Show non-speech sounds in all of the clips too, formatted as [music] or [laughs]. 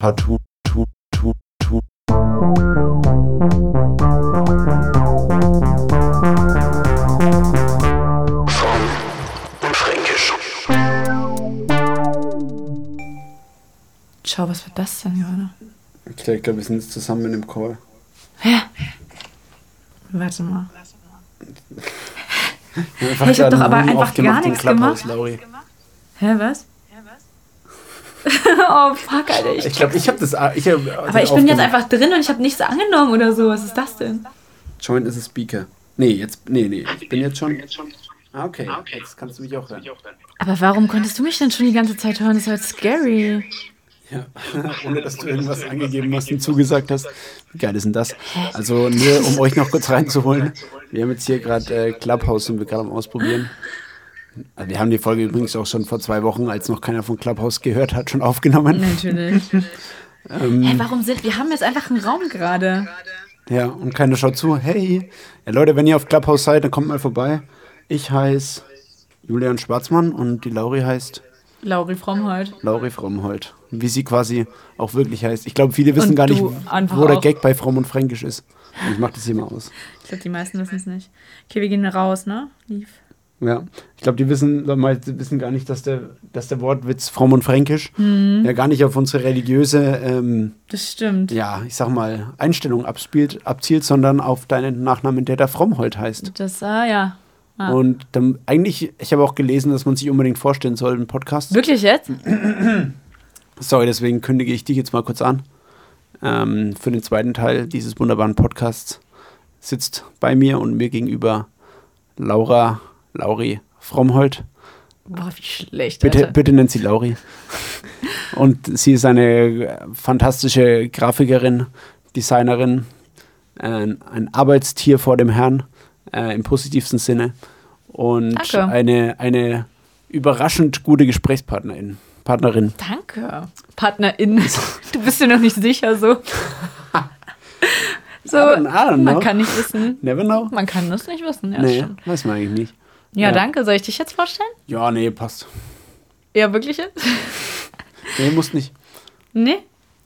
Partout, tu, tu, tu. Schau, was war das denn gerade? Ich glaube, wir sind jetzt zusammen in dem Call. Warte mal. [laughs] Ich hab gerade doch aber einfach gar nichts gemacht. Hä, was? [laughs] oh, fuck, Alter. Ich, Ich glaube, ich habe das. Ich hab, aber ich bin jetzt einfach drin und ich habe nichts angenommen oder so. Was ist das denn? Joint is a Speaker. Nee, jetzt. Nee, nee. Ich bin jetzt schon. Ah, okay. Jetzt kannst du mich auch hören. Aber warum konntest du mich denn schon die ganze Zeit hören? Das ist halt scary. Ja, [laughs] ohne dass du irgendwas angegeben hast und zugesagt hast. Wie geil ist denn das? Also nur um euch noch kurz reinzuholen. Wir haben jetzt hier gerade äh, Clubhouse sind wir gerade am Ausprobieren. Also wir haben die Folge übrigens auch schon vor zwei Wochen, als noch keiner von Clubhouse gehört hat, schon aufgenommen. Natürlich. [laughs] Ähm, Hä, warum sind wir haben jetzt einfach einen Raum gerade? Ja, und keiner schaut zu. Hey, ja, Leute, wenn ihr auf Clubhouse seid, dann kommt mal vorbei. Ich heiße Julian Schwarzmann und die Lauri heißt Lauri Frommhold. Lauri Frommhold. Wie sie quasi auch wirklich heißt. Ich glaube, viele wissen Und gar nicht, wo der. Gag bei Fromm und Fränkisch ist. Und ich mach das hier mal aus. Ich glaube, die meisten wissen es nicht. Okay, wir gehen raus, ne? Lief. Ja, ich glaube, die wissen, wissen gar nicht, dass der, dass der Wortwitz Fromm und Fränkisch Mhm. ja gar nicht auf unsere religiöse, ähm, Das stimmt. ja, ich sag mal, Einstellung abspielt, abzielt, sondern auf deinen Nachnamen, der da Frommhold heißt. Das, ah, ja. Ah. Und dann eigentlich, ich habe auch gelesen, dass man sich unbedingt vorstellen soll im Podcast. Wirklich jetzt? Sorry, deswegen kündige ich dich jetzt mal kurz an. Ähm, für den zweiten Teil dieses wunderbaren Podcasts sitzt bei mir und mir gegenüber Laura, Lauri Frommhold. Boah, wie schlecht. Bitte, Alter. bitte nennt sie Lauri. Und sie ist eine fantastische Grafikerin, Designerin, ein, ein Arbeitstier vor dem Herrn, äh, im positivsten Sinne. Und Danke. eine, eine überraschend gute Gesprächspartnerin. Partnerin. Danke. Partnerin. [laughs] Du bist dir noch nicht sicher so. [laughs] So, I don't- I don't man kann nicht wissen. Never know. Man kann das nicht wissen. Ja, nee, weiß man eigentlich nicht. Ja, Ja. danke. Soll ich dich jetzt vorstellen? Ja, nee, passt. Ja, wirklich jetzt? [laughs] Nee, muss nicht. Nee?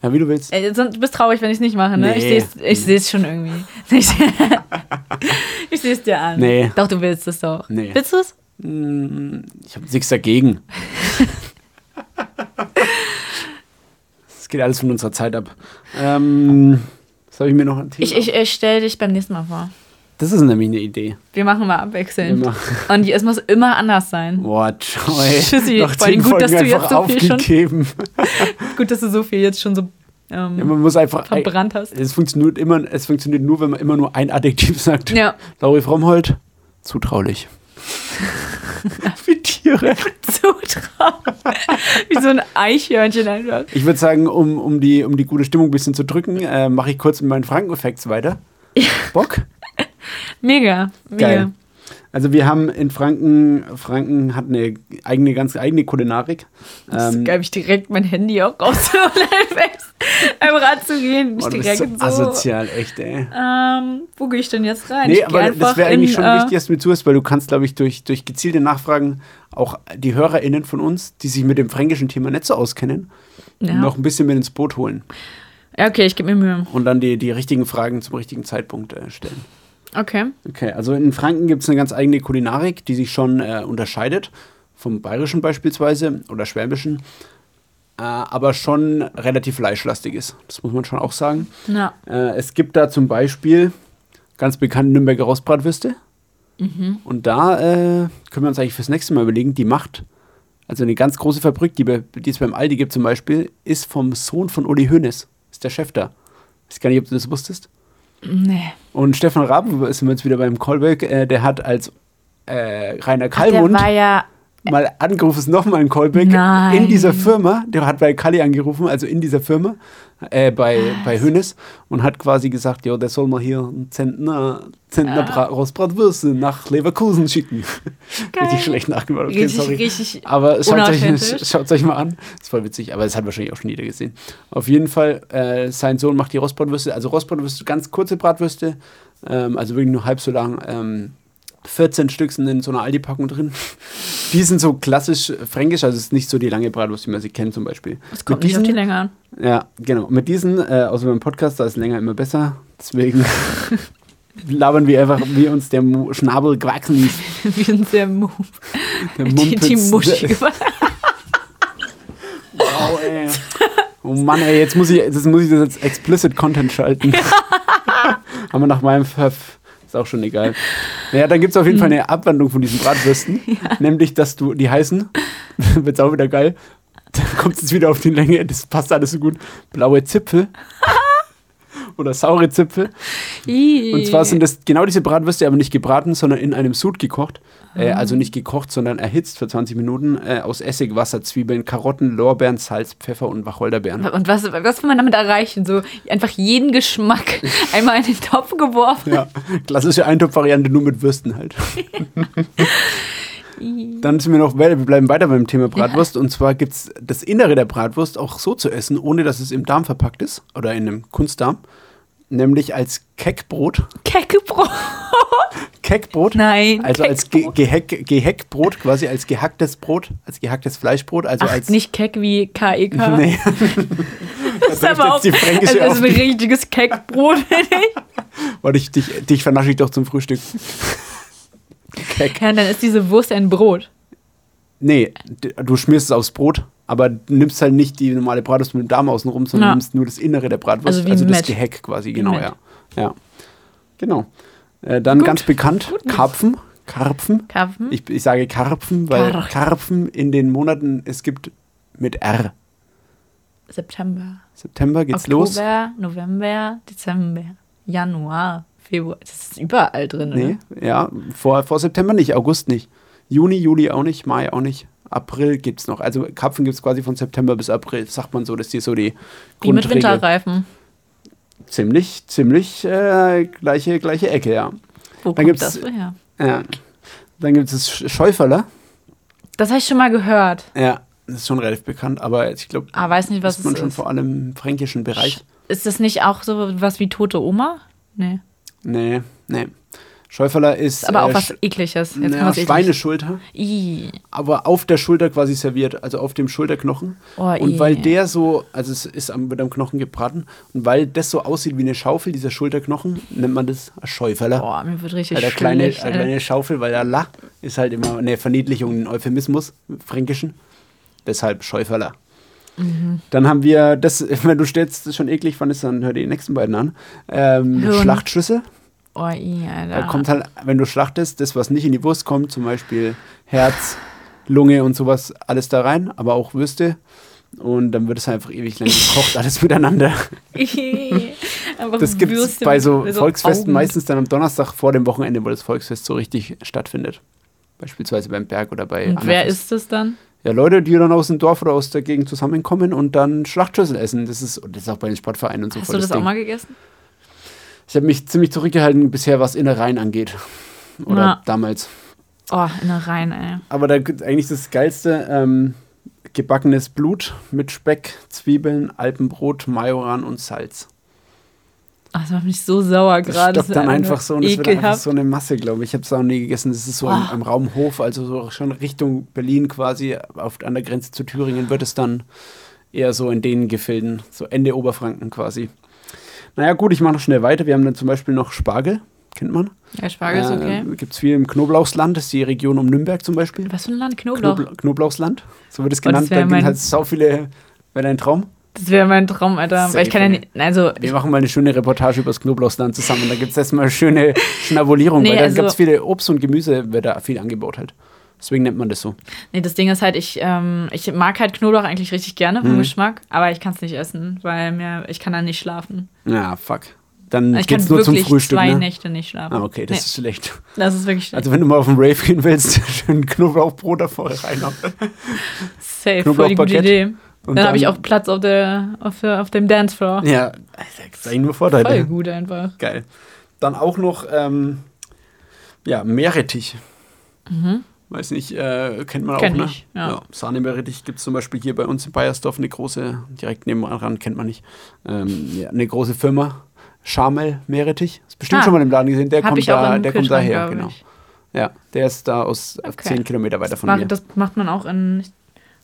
Ja, wie du willst. Ey, sonst- du bist traurig, wenn ich es nicht mache, ne? Nee. Ich sehe es schon irgendwie. [laughs] Ich, [laughs] ich sehe es dir an. Nee. Doch, du willst es doch. Nee. Willst du es? Mm, Ich habe nichts dagegen. Es geht alles von unserer Zeit ab. Ähm, was habe ich mir noch an Thema? Ich, ich, ich stelle dich beim nächsten Mal vor. Das ist nämlich eine Idee. Wir machen mal abwechselnd. Immer. Und es muss immer anders sein. Boah, Joy. Tschüssi. Noch Vor allem zehn gut, dass Folgen du einfach jetzt so viel schon-. [laughs] Gut, dass du so viel jetzt schon so ähm, Ja, man muss einfach. verbrannt hast. Es funktioniert, immer, es funktioniert nur, wenn man immer nur ein Adjektiv sagt. Ja. Lauri Frommhold, zutraulich. [laughs] Wie Tiere. Zutrauen. Wie so ein Eichhörnchen einfach. Ich würde sagen, um, um, die, um die gute Stimmung ein bisschen zu drücken, äh, mache ich kurz mit meinen Franken-Facts weiter. Bock? Mega. Mega. Geil. Also wir haben in Franken, Franken hat eine eigene, ganz eigene Kulinarik. Das Ähm, gebe ich direkt mein Handy auch raus, um Lifehacks [laughs] einfach ranzugehen. oh, Ich du bist direkt so so. asozial, echt, ey. Ähm, wo gehe ich denn jetzt rein? Nee, aber das wäre eigentlich schon äh, wichtig, dass du mir zuhörst, weil du kannst, glaube ich, durch, durch gezielte Nachfragen auch die HörerInnen von uns, die sich mit dem fränkischen Thema nicht so auskennen, Ja. noch ein bisschen mit ins Boot holen Ja, okay, ich gebe mir Mühe. und dann die, die richtigen Fragen zum richtigen Zeitpunkt äh, stellen. Okay. Okay, also in Franken gibt es eine ganz eigene Kulinarik, die sich schon äh, unterscheidet vom bayerischen beispielsweise oder schwäbischen, äh, aber schon relativ fleischlastig ist. Das muss man schon auch sagen. Ja. Äh, es gibt da zum Beispiel ganz bekannte Nürnberger Rostbratwürste. Und da äh, können wir uns eigentlich fürs nächste Mal überlegen, die macht, also eine ganz große Fabrik, die, bei, die es beim Aldi gibt zum Beispiel, ist vom Sohn von Uli Hoeneß. Ist der Chef da. Ich weiß gar nicht, ob du das wusstest. Nee. Und Stefan Raben ist jetzt wieder beim Callback, äh, der hat als äh, Rainer Kallmund war ja. mal angerufen, ist nochmal ein Callback Nein. in dieser Firma. Der hat bei Kalli angerufen, also in dieser Firma, äh, bei, bei Hönes und hat quasi gesagt, ja, der soll mal hier einen Zentner, Zentner Bra Rostbratwürste nach Leverkusen schicken. Richtig schlecht nachgemacht, okay, Richtig, sorry. richtig aber schaut euch, schaut euch mal an. Ist voll witzig, aber das hat wahrscheinlich auch schon jeder gesehen. Auf jeden Fall, äh, sein Sohn macht die Rostbratwürste, also Rostbratwürste, ganz kurze Bratwürste, ähm, also wirklich nur halb so lang. Ähm, 14 Stück sind in so einer Aldi-Packung drin. Die sind so klassisch fränkisch, also es ist nicht so die lange Bratwurst, wie man sie kennt zum Beispiel. Es kommt Mit nicht auf die diesen- Länge an. Ja, genau. Mit diesen, äh, außer beim Podcast, da ist länger immer besser. Deswegen [laughs] labern wir einfach, wie uns der Mu- Schnabel gewachsen ist. [laughs] Wir sind sehr mu Der die, die Muschi. [laughs] Wow, ey. Oh Mann, ey, jetzt muss ich das, muss ich das als Explicit Content schalten. Haben wir nach meinem Pfeff. Ist auch schon egal. Naja, dann gibt es auf jeden Fall Mhm. eine Abwandlung von diesen Bratwürsten. [laughs] Nämlich, dass du, die heißen, [laughs] wird's auch wieder geil, dann kommt es jetzt wieder auf die Länge, das passt alles so gut. Blaue Zipfel. Oder saure Zipfel. Und zwar sind das genau diese Bratwürste, aber nicht gebraten, sondern in einem Sud gekocht. Äh, Ah. also nicht gekocht, sondern erhitzt für 20 Minuten äh, aus Essig, Wasser, Zwiebeln, Karotten, Lorbeeren, Salz, Pfeffer und Wacholderbeeren. Und was, was will man damit erreichen? So einfach jeden Geschmack [laughs] einmal in den Topf geworfen. Ja, klassische Eintopfvariante nur mit Würsten halt. [laughs] Dann sind wir noch, wir bleiben weiter beim Thema Bratwurst. Und zwar gibt es das Innere der Bratwurst auch so zu essen, ohne dass es im Darm verpackt ist oder in einem Kunstdarm. Nämlich als Keckbrot. Keckebrot. Keckbrot. Nein. Also als Keckbrot. Geheck Geheckbrot, quasi als gehacktes Brot, als gehacktes Fleischbrot. Also Ach, als. nicht Keck wie KEK. [laughs] Nee. [laughs] das ist aber auch die also das ist ein richtiges Keckbrot. [laughs] Warte, ich, dich, dich vernasche ich doch zum Frühstück. Keck. ja, dann ist diese Wurst ein Brot. Nee, du schmierst es aufs Brot, aber du nimmst halt nicht die normale Bratwurst mit dem Darm außen rum, sondern Ja. nimmst nur das Innere der Bratwurst, Also also, das Met. Geheck quasi, genau, ja. Ja, genau. Äh, dann Gut. ganz bekannt, Gut. Karpfen. Karpfen. Karpfen. Ich, ich sage Karpfen, weil Karpfen. Karpfen in den Monaten, es gibt mit R. September. September geht's los. Oktober, November, Dezember, Januar, Februar. Das ist überall drin, Nee, oder? ja, vor, vor September nicht, August nicht. Juni, Juli auch nicht, Mai auch nicht. April gibt's noch. Also Karpfen gibt's quasi von September bis April, sagt man so, das ist die so die Wie mit. Winterreifen. Ziemlich, ziemlich äh, gleiche, gleiche Ecke, ja. Wo Dann kommt das her? ja. Dann gibt es Sch- Schäuferler. Das habe ich schon mal gehört. Ja, das ist schon relativ bekannt, aber ich glaube, Aber weiß nicht, was ist man es schon ist. vor allem im fränkischen Bereich. Ist das nicht auch so was wie tote Oma? Nee. Nee, nee. Schäuferler ist, Ist aber auch äh, was ekliges. Jetzt ekliges. Schweineschulter, Ih. aber auf der Schulter quasi serviert, also auf dem Schulterknochen. Oh, Und weil der so, also es ist am, wird am Knochen gebraten, und weil das so aussieht wie eine Schaufel, dieser Schulterknochen, nennt man das Schäuferler. Boah, mir wird richtig Weil der kleine, der Alter. kleine Schaufel, weil der La ist halt immer eine Verniedlichung, ein Euphemismus, im Fränkischen. Deshalb Schäuferler. Mhm. Dann haben wir das, [laughs] wenn du stellst, das ist schon eklig, wann ist dann, hör die nächsten beiden an. Ähm, Hirn. Oh, Alter. Da kommt halt, wenn du schlachtest, das, was nicht in die Wurst kommt, zum Beispiel Herz, Lunge und sowas, alles da rein, aber auch Würste. Und dann wird es einfach ewig lang gekocht, alles miteinander. [laughs] Das gibt es bei so mit Volksfesten Augen. meistens dann am Donnerstag vor dem Wochenende, wo das Volksfest so richtig stattfindet. Beispielsweise beim Berg oder bei Und wer ist das dann? Ja, Leute, die dann aus dem Dorf oder aus der Gegend zusammenkommen und dann Schlachtschüssel essen. Das ist, das ist auch bei den Sportvereinen und so Hast du das auch Ding. mal gegessen? Ich habe mich ziemlich zurückgehalten bisher, was Innereien angeht. Oder Ja. damals. Oh, Innereien, ey. Aber da gibt eigentlich das Geilste, ähm, gebackenes Blut mit Speck, Zwiebeln, Alpenbrot, Majoran und Salz. Ach, das macht mich so sauer Das gerade. stockt dann einfach so und es wird einfach so eine Masse, glaube ich. Ich habe es auch nie gegessen. Das ist so im, Boah. im Raum Hof, also so schon Richtung Berlin quasi, auf, an der Grenze zu Thüringen wird es dann eher so in den Gefilden, so Ende Oberfranken quasi. Naja, gut, ich mache noch schnell weiter. Wir haben dann zum Beispiel noch Spargel, kennt man. Ja, Spargel ist okay. Gibt es viel im Knoblauchsland, das ist die Region um Nürnberg zum Beispiel. Was für ein Land? Knoblauch. Knobla Knoblauchsland, so wird es Oh, genannt. wär Da gibt halt so viele, wäre dein Traum. Das wäre mein Traum, Alter. Safe, Weil ich kann ja nicht. Also, Wir machen mal eine schöne Reportage über das Knoblauchsland zusammen. Da gibt es erstmal schöne [laughs] Schnabulierung, Nee, weil da also- gibt es viele Obst und Gemüse, wird da viel angebaut halt. Deswegen nennt man das so. nee, das Ding ist halt, ich, ähm, ich mag halt Knoblauch eigentlich richtig gerne vom Mhm. Geschmack, aber ich kann es nicht essen, weil mir, ich kann dann nicht schlafen. Ja, fuck. Dann Ich kann geht's nur zum Frühstück, zwei ne? Nächte nicht schlafen. Ah, okay, das nee, ist schlecht. das ist wirklich schlecht. Also wenn du mal auf den Rave gehen willst, [laughs] schön Knoblauchbrot davor reinhauen. Safe, voll die gute. Idee. Und Dann habe ich auch Platz auf, der, auf, der, auf dem Dancefloor. Ja, eigentlich nur Vorteile. Voll gut einfach. Geil. Dann auch noch, ähm, ja, Meerrettich. Weiß nicht, äh, kennt man. Kenn auch, ne? ich, ja. Sahne-Meerrettich gibt es zum Beispiel hier bei uns in Bayersdorf eine große, direkt nebenan kennt man nicht, ähm, ja, eine große Firma. Schamel Meerrettich. Ist bestimmt Ah. schon mal im Laden gesehen. Der kommt, ich da, der kommt daher, genau. ich. Ja, der ist da aus Okay. 10 Kilometer weiter von Mach, mir. das macht man auch in.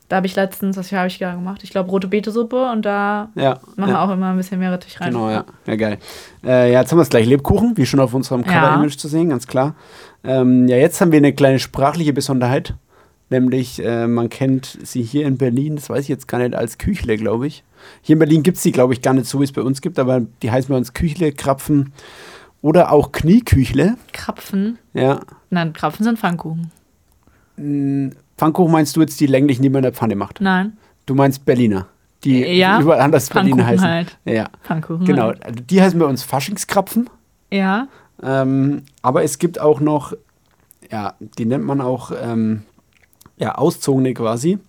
Da habe ich letztens, was habe ich da gemacht? Ich glaube, rote Betesuppe und da ja, machen wir ja. auch immer ein bisschen mehr Rettich rein. Genau, ja. Ja, geil. Äh, ja, jetzt haben wir es gleich Lebkuchen, wie schon auf unserem. Cover-Image zu sehen, ganz klar. Ähm, ja, jetzt haben wir eine kleine sprachliche Besonderheit. Nämlich, äh, man kennt sie hier in Berlin, das weiß ich jetzt gar nicht, als Küchle, glaube ich. Hier in Berlin gibt es die, glaube ich, gar nicht so, wie es bei uns gibt, aber die heißen bei uns Küchle, Krapfen oder auch Knieküchle. Krapfen. Ja. Nein, Krapfen sind Pfannkuchen. Pfannkuchen meinst du jetzt die länglichen, die man in der Pfanne macht? Nein, Du meinst Berliner, die Ja, überall anders Berliner heißen. halt. Ja, Pfannkuchen. genau. Halt. Also Die heißen bei uns Faschingskrapfen. Ja. Ähm, aber es gibt auch noch, ja, die nennt man auch ähm, ja, auszogene quasi.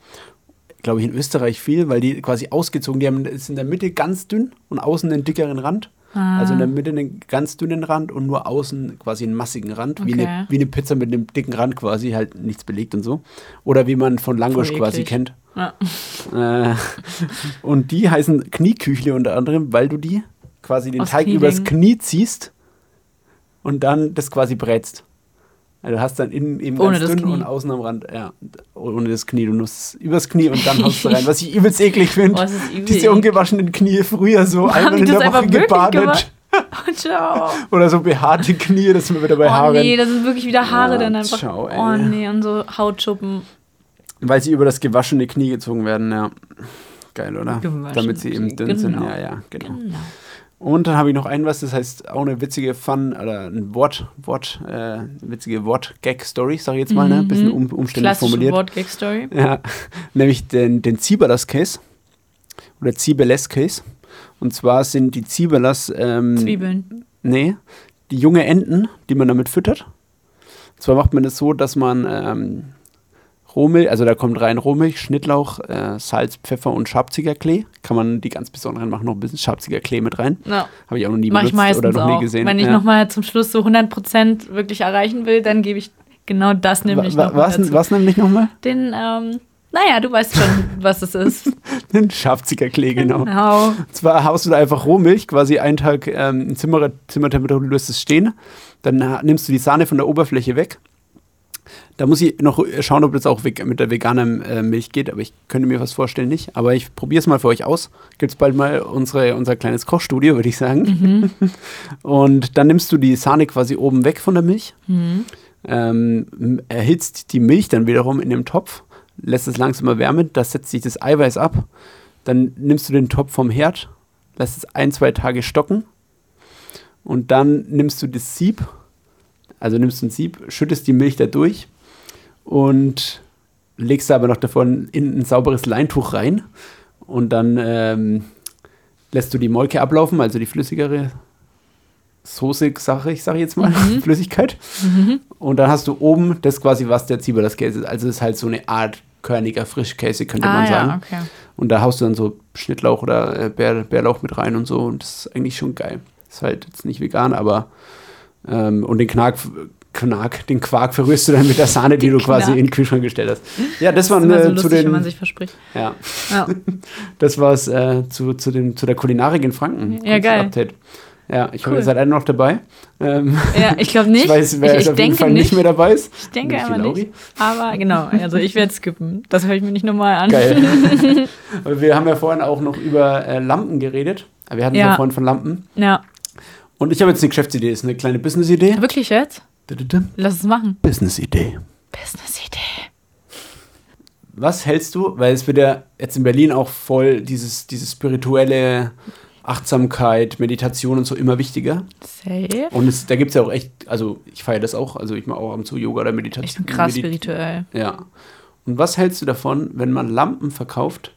Glaube ich in Österreich viel, weil die quasi ausgezogen, die haben ist in der Mitte ganz dünn und außen einen dickeren Rand. Ah. Also in der Mitte einen ganz dünnen Rand und nur außen quasi einen massigen Rand, wie, Okay. eine, wie eine Pizza mit einem dicken Rand quasi, halt nichts belegt und so. Oder wie man von Langosch quasi kennt. Ja. Äh, und die heißen Knieküchle unter anderem, weil du die quasi den Aus Teig Knie übers. Knie ziehst und dann das quasi brätst. Also du hast dann innen eben Ohne ganz dünn Knie. und außen am Rand, ja, ohne das Knie. Du musst übers Knie und dann haust du rein. Was ich übelst eklig Oh, finde. übel. Diese ungewaschenen Knie früher so Haben einmal in der Woche gebadet. Oh, ciao. Oder so behaarte Knie, das sind wir wieder bei Oh Haaren. nee, das sind wirklich wieder Haare Ja, dann einfach. ciao, ey. oh nee, und so Hautschuppen. Weil sie über das gewaschene Knie gezogen werden, ja. Geil, oder? Gewaschen. Damit sie eben dünn sind. Genau. Ja, ja, genau. Genau. Und dann habe ich noch ein was, das heißt auch eine witzige Fun oder ein Wort, Wort, äh, witzige Wort-Gag-Story, sag ich jetzt mal, ne? Bisschen um, umständlich Mhm. Formuliert. Wort-Gag-Story. Ja, [laughs] nämlich den, den Zieberlas-Case oder Ziebeles-Case. Und zwar sind die Zieberlas, ähm, Zwiebeln. nee, die junge Enten, die man damit füttert. Und zwar macht man das so, dass man ähm, Rohmilch, also da kommt rein Rohmilch, Schnittlauch, äh, Salz, Pfeffer und Schabzigerklee. Kann man die ganz besonderen machen, noch ein bisschen Schabzigerklee mit rein. Ja. Habe ich auch noch nie Mach benutzt oder noch nie auch. gesehen. Wenn ich ja. nochmal zum Schluss so 100% wirklich erreichen will, dann gebe ich genau das nämlich wa noch wa was, dazu. was nämlich nochmal? Den, ähm, naja, du weißt schon, was es ist. [laughs] Den Schabzigerklee, genau. Genau. Und zwar haust du da einfach Rohmilch, quasi einen Tag ähm, in Zimmer, Zimmertemperatur, du lässt es stehen. Dann nimmst du die Sahne von der Oberfläche weg. Da muss ich noch schauen, ob das auch mit der veganen äh, Milch geht, aber ich könnte mir was vorstellen, nicht. Aber ich probiere es mal für euch aus. Gibt es bald mal unsere, unser kleines Kochstudio, würde ich sagen. [laughs] Und dann nimmst du die Sahne quasi oben weg von der Milch, Mhm. ähm, erhitzt die Milch dann wiederum in dem Topf, lässt es langsam erwärmen, da setzt sich das Eiweiß ab. Dann nimmst du den Topf vom Herd, lässt es ein, zwei Tage stocken und dann nimmst du das Sieb, also nimmst du ein Sieb, schüttest die Milch da durch und legst da aber noch davon in ein sauberes Leintuch rein und dann ähm, lässt du die Molke ablaufen, also die flüssigere Soße, sage ich, sag ich jetzt mal, [laughs] Flüssigkeit. Und dann hast du oben das quasi, was der Zwiebelkäse ist. Also es ist halt so eine Art körniger Frischkäse, könnte Ah man sagen. ja, okay. Und da haust du dann so Schnittlauch oder äh, Bär, Bärlauch mit rein und so. Und das ist eigentlich schon geil. Ist halt jetzt nicht vegan, aber ähm, und den Knack, Knack, den Quark verrührst du dann mit der Sahne, die du quasi Knack. in den Kühlschrank gestellt hast. Ja, das Das war immer so äh, zu lustig, wenn man den, sich verspricht. ja, Ja. [laughs] das war's äh, zu, zu, zu der Kulinarik in Franken. Ja, geil. Update. Ja, ich hoffe, Cool. ihr seid alle noch dabei. Ähm, ja, ich glaube [laughs] nicht. ich weiß, wer ich, ich auf jeden Fall nicht. nicht. mehr dabei ist. Ich denke einfach nicht. Aber genau, also ich werde skippen. Das höre ich mir nicht nochmal an. Geil. [laughs] Wir haben ja vorhin auch noch über äh, Lampen geredet. Wir hatten ja. Ja. vorhin von Lampen. Ja. Und ich habe jetzt eine Geschäftsidee, ist eine kleine Business-Idee. Wirklich jetzt? Lass es machen. Business-Idee. Business-Idee. Was hältst du, weil es wird ja jetzt in Berlin auch voll dieses, dieses spirituelle Achtsamkeit, Meditation und so immer wichtiger. Safe. Und es, da gibt es ja auch echt, also ich feiere das auch, also ich mache auch ab und zu Yoga oder Meditation. Ich bin krass Medi- spirituell. Ja. Und was hältst du davon, wenn man Lampen verkauft,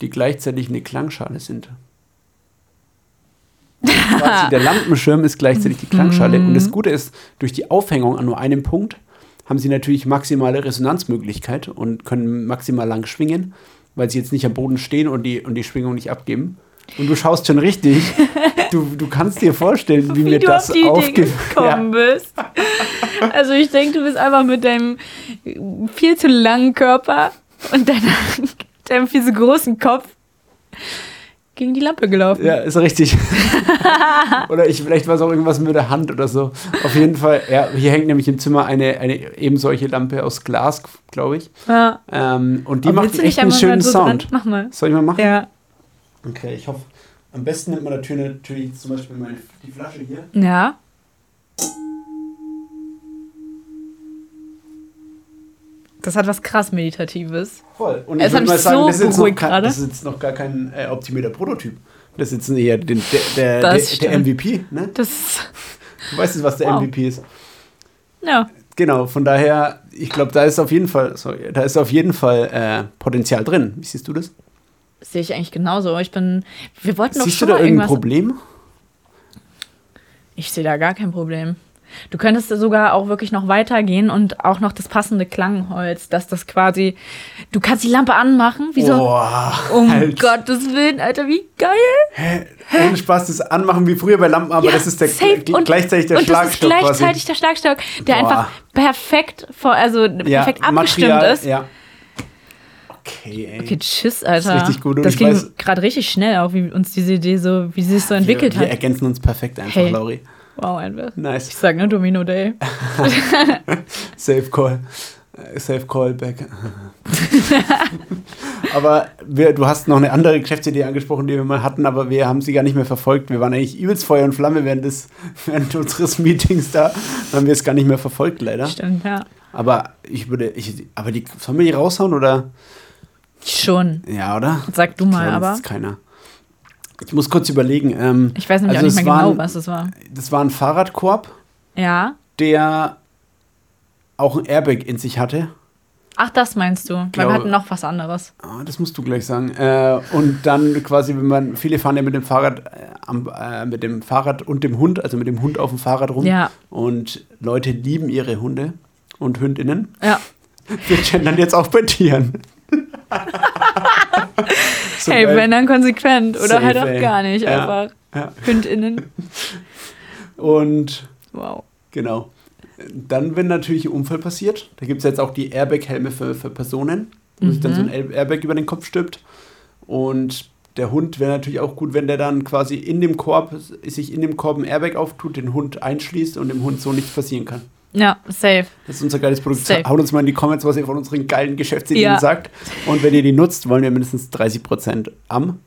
die gleichzeitig eine Klangschale sind? Quasi der Lampenschirm ist gleichzeitig die Klangschale. Und Mhm. das Gute ist, durch die Aufhängung an nur einem Punkt haben sie natürlich maximale Resonanzmöglichkeit und können maximal lang schwingen, weil sie jetzt nicht am Boden stehen und die, und die Schwingung nicht abgeben. Und du schaust schon richtig. [laughs] Du, du kannst dir vorstellen, wie, Wie, mir das auf die Idee aufge... gekommen [laughs] bist. Also ich denke, du bist einfach mit deinem viel zu langen Körper und deiner, [laughs] deinem viel zu großen Kopf gegen die Lampe gelaufen. Ja, ist richtig. [laughs] oder ich, vielleicht war es auch irgendwas mit der Hand oder so. Auf jeden Fall, ja, hier hängt nämlich im Zimmer eine, eine eben solche Lampe aus Glas, glaube ich. Ja. Ähm, und die Aber macht echt einen schönen mal so Sound. dran? Mach mal. Soll ich mal machen? Ja. Okay, ich hoffe. Am besten nimmt man natürlich, natürlich zum Beispiel meine, die Flasche hier. Ja. Das hat was krass Meditatives. Voll. Und Es ich würde mal sagen, so das, ist jetzt noch, gerade. das ist jetzt noch gar kein äh, optimierter Prototyp. Das ist jetzt eher den, der, der, der, der. MVP. Ne? Das. Du weißt jetzt, was der Wow. MVP ist. Ja. Genau, von daher, ich glaube, da ist auf jeden Fall, sorry, da ist auf jeden Fall äh, Potenzial drin. Wie siehst du das? Sehe ich eigentlich genauso. Ich bin. Wir wollten doch Siehst du da irgendein. Problem? Ich sehe da gar kein Problem. Du könntest sogar auch wirklich noch weitergehen und auch noch das passende Klangholz, dass das quasi. Du kannst die Lampe anmachen, wie so. Boah, um halt. Gottes Willen, Alter, wie geil! Ohne Spaß, das anmachen wie früher bei Lampen, aber Ja, das ist der, gl- gleichzeitig der und Schlagstock das ist gleichzeitig der Schlagstock, der Boah. einfach perfekt vor, also perfekt abgestimmt Material, ist. Ja. Okay, ey. Okay, tschüss, Alter. richtig gut und das ging gerade richtig schnell auch, wie uns diese Idee so, wie sie sich so entwickelt wir, wir hat. ergänzen uns perfekt einfach, Hey. Lauri. Wow, einfach. Ich Nice. sag ne, Domino Day. [laughs] Safe Call. Äh, Safe Callback. [laughs] aber wir, du hast noch eine andere Geschäftsidee angesprochen, die wir mal hatten, aber wir haben sie gar nicht mehr verfolgt. Wir waren eigentlich übelst Feuer und Flamme während, des, [laughs] während unseres Meetings da. Dann haben wir es gar nicht mehr verfolgt, leider. Stimmt, ja. Aber ich würde, ich, aber die, sollen wir die raushauen oder? Schon. Ja, oder? Sag du Ich mal, glaube, aber. Das ist keiner. Ich muss kurz überlegen. Ähm, Ich weiß nämlich also auch nicht mehr genau, waren- was es war. Das war ein Fahrradkorb, Ja. der auch ein Airbag in sich hatte. Ach, das meinst du? Weil Glaube- wir hatten noch was anderes. Ah, das musst du gleich sagen. Äh, und dann quasi, wenn man, viele fahren ja mit dem Fahrrad, äh, am, äh, mit dem Fahrrad und dem Hund, also mit dem Hund auf dem Fahrrad rum. Ja. Und Leute lieben ihre Hunde und Hündinnen. Ja. [laughs] Wir gendern jetzt auch bei Tieren. [laughs] [laughs] So hey, geil. wenn dann konsequent. Oder Safe, halt auch ey. gar nicht. Ja. Einfach. Ja. HündInnen. [laughs] Und Wow. genau. Dann, wenn natürlich ein Unfall passiert, da gibt es jetzt auch die Airbag-Helme für, für Personen, wo sich dann so ein Air- Airbag über den Kopf stülpt. Und der Hund wäre natürlich auch gut, wenn der dann quasi in dem Korb, sich in dem Korb ein Airbag auftut, den Hund einschließt und dem Hund so nichts passieren kann. Ja, safe. Das ist unser geiles Produkt. Safe. Haut uns mal in die Comments, was ihr von unseren geilen Geschäftsideen Ja. sagt. Und wenn ihr die nutzt, wollen wir mindestens 30% am.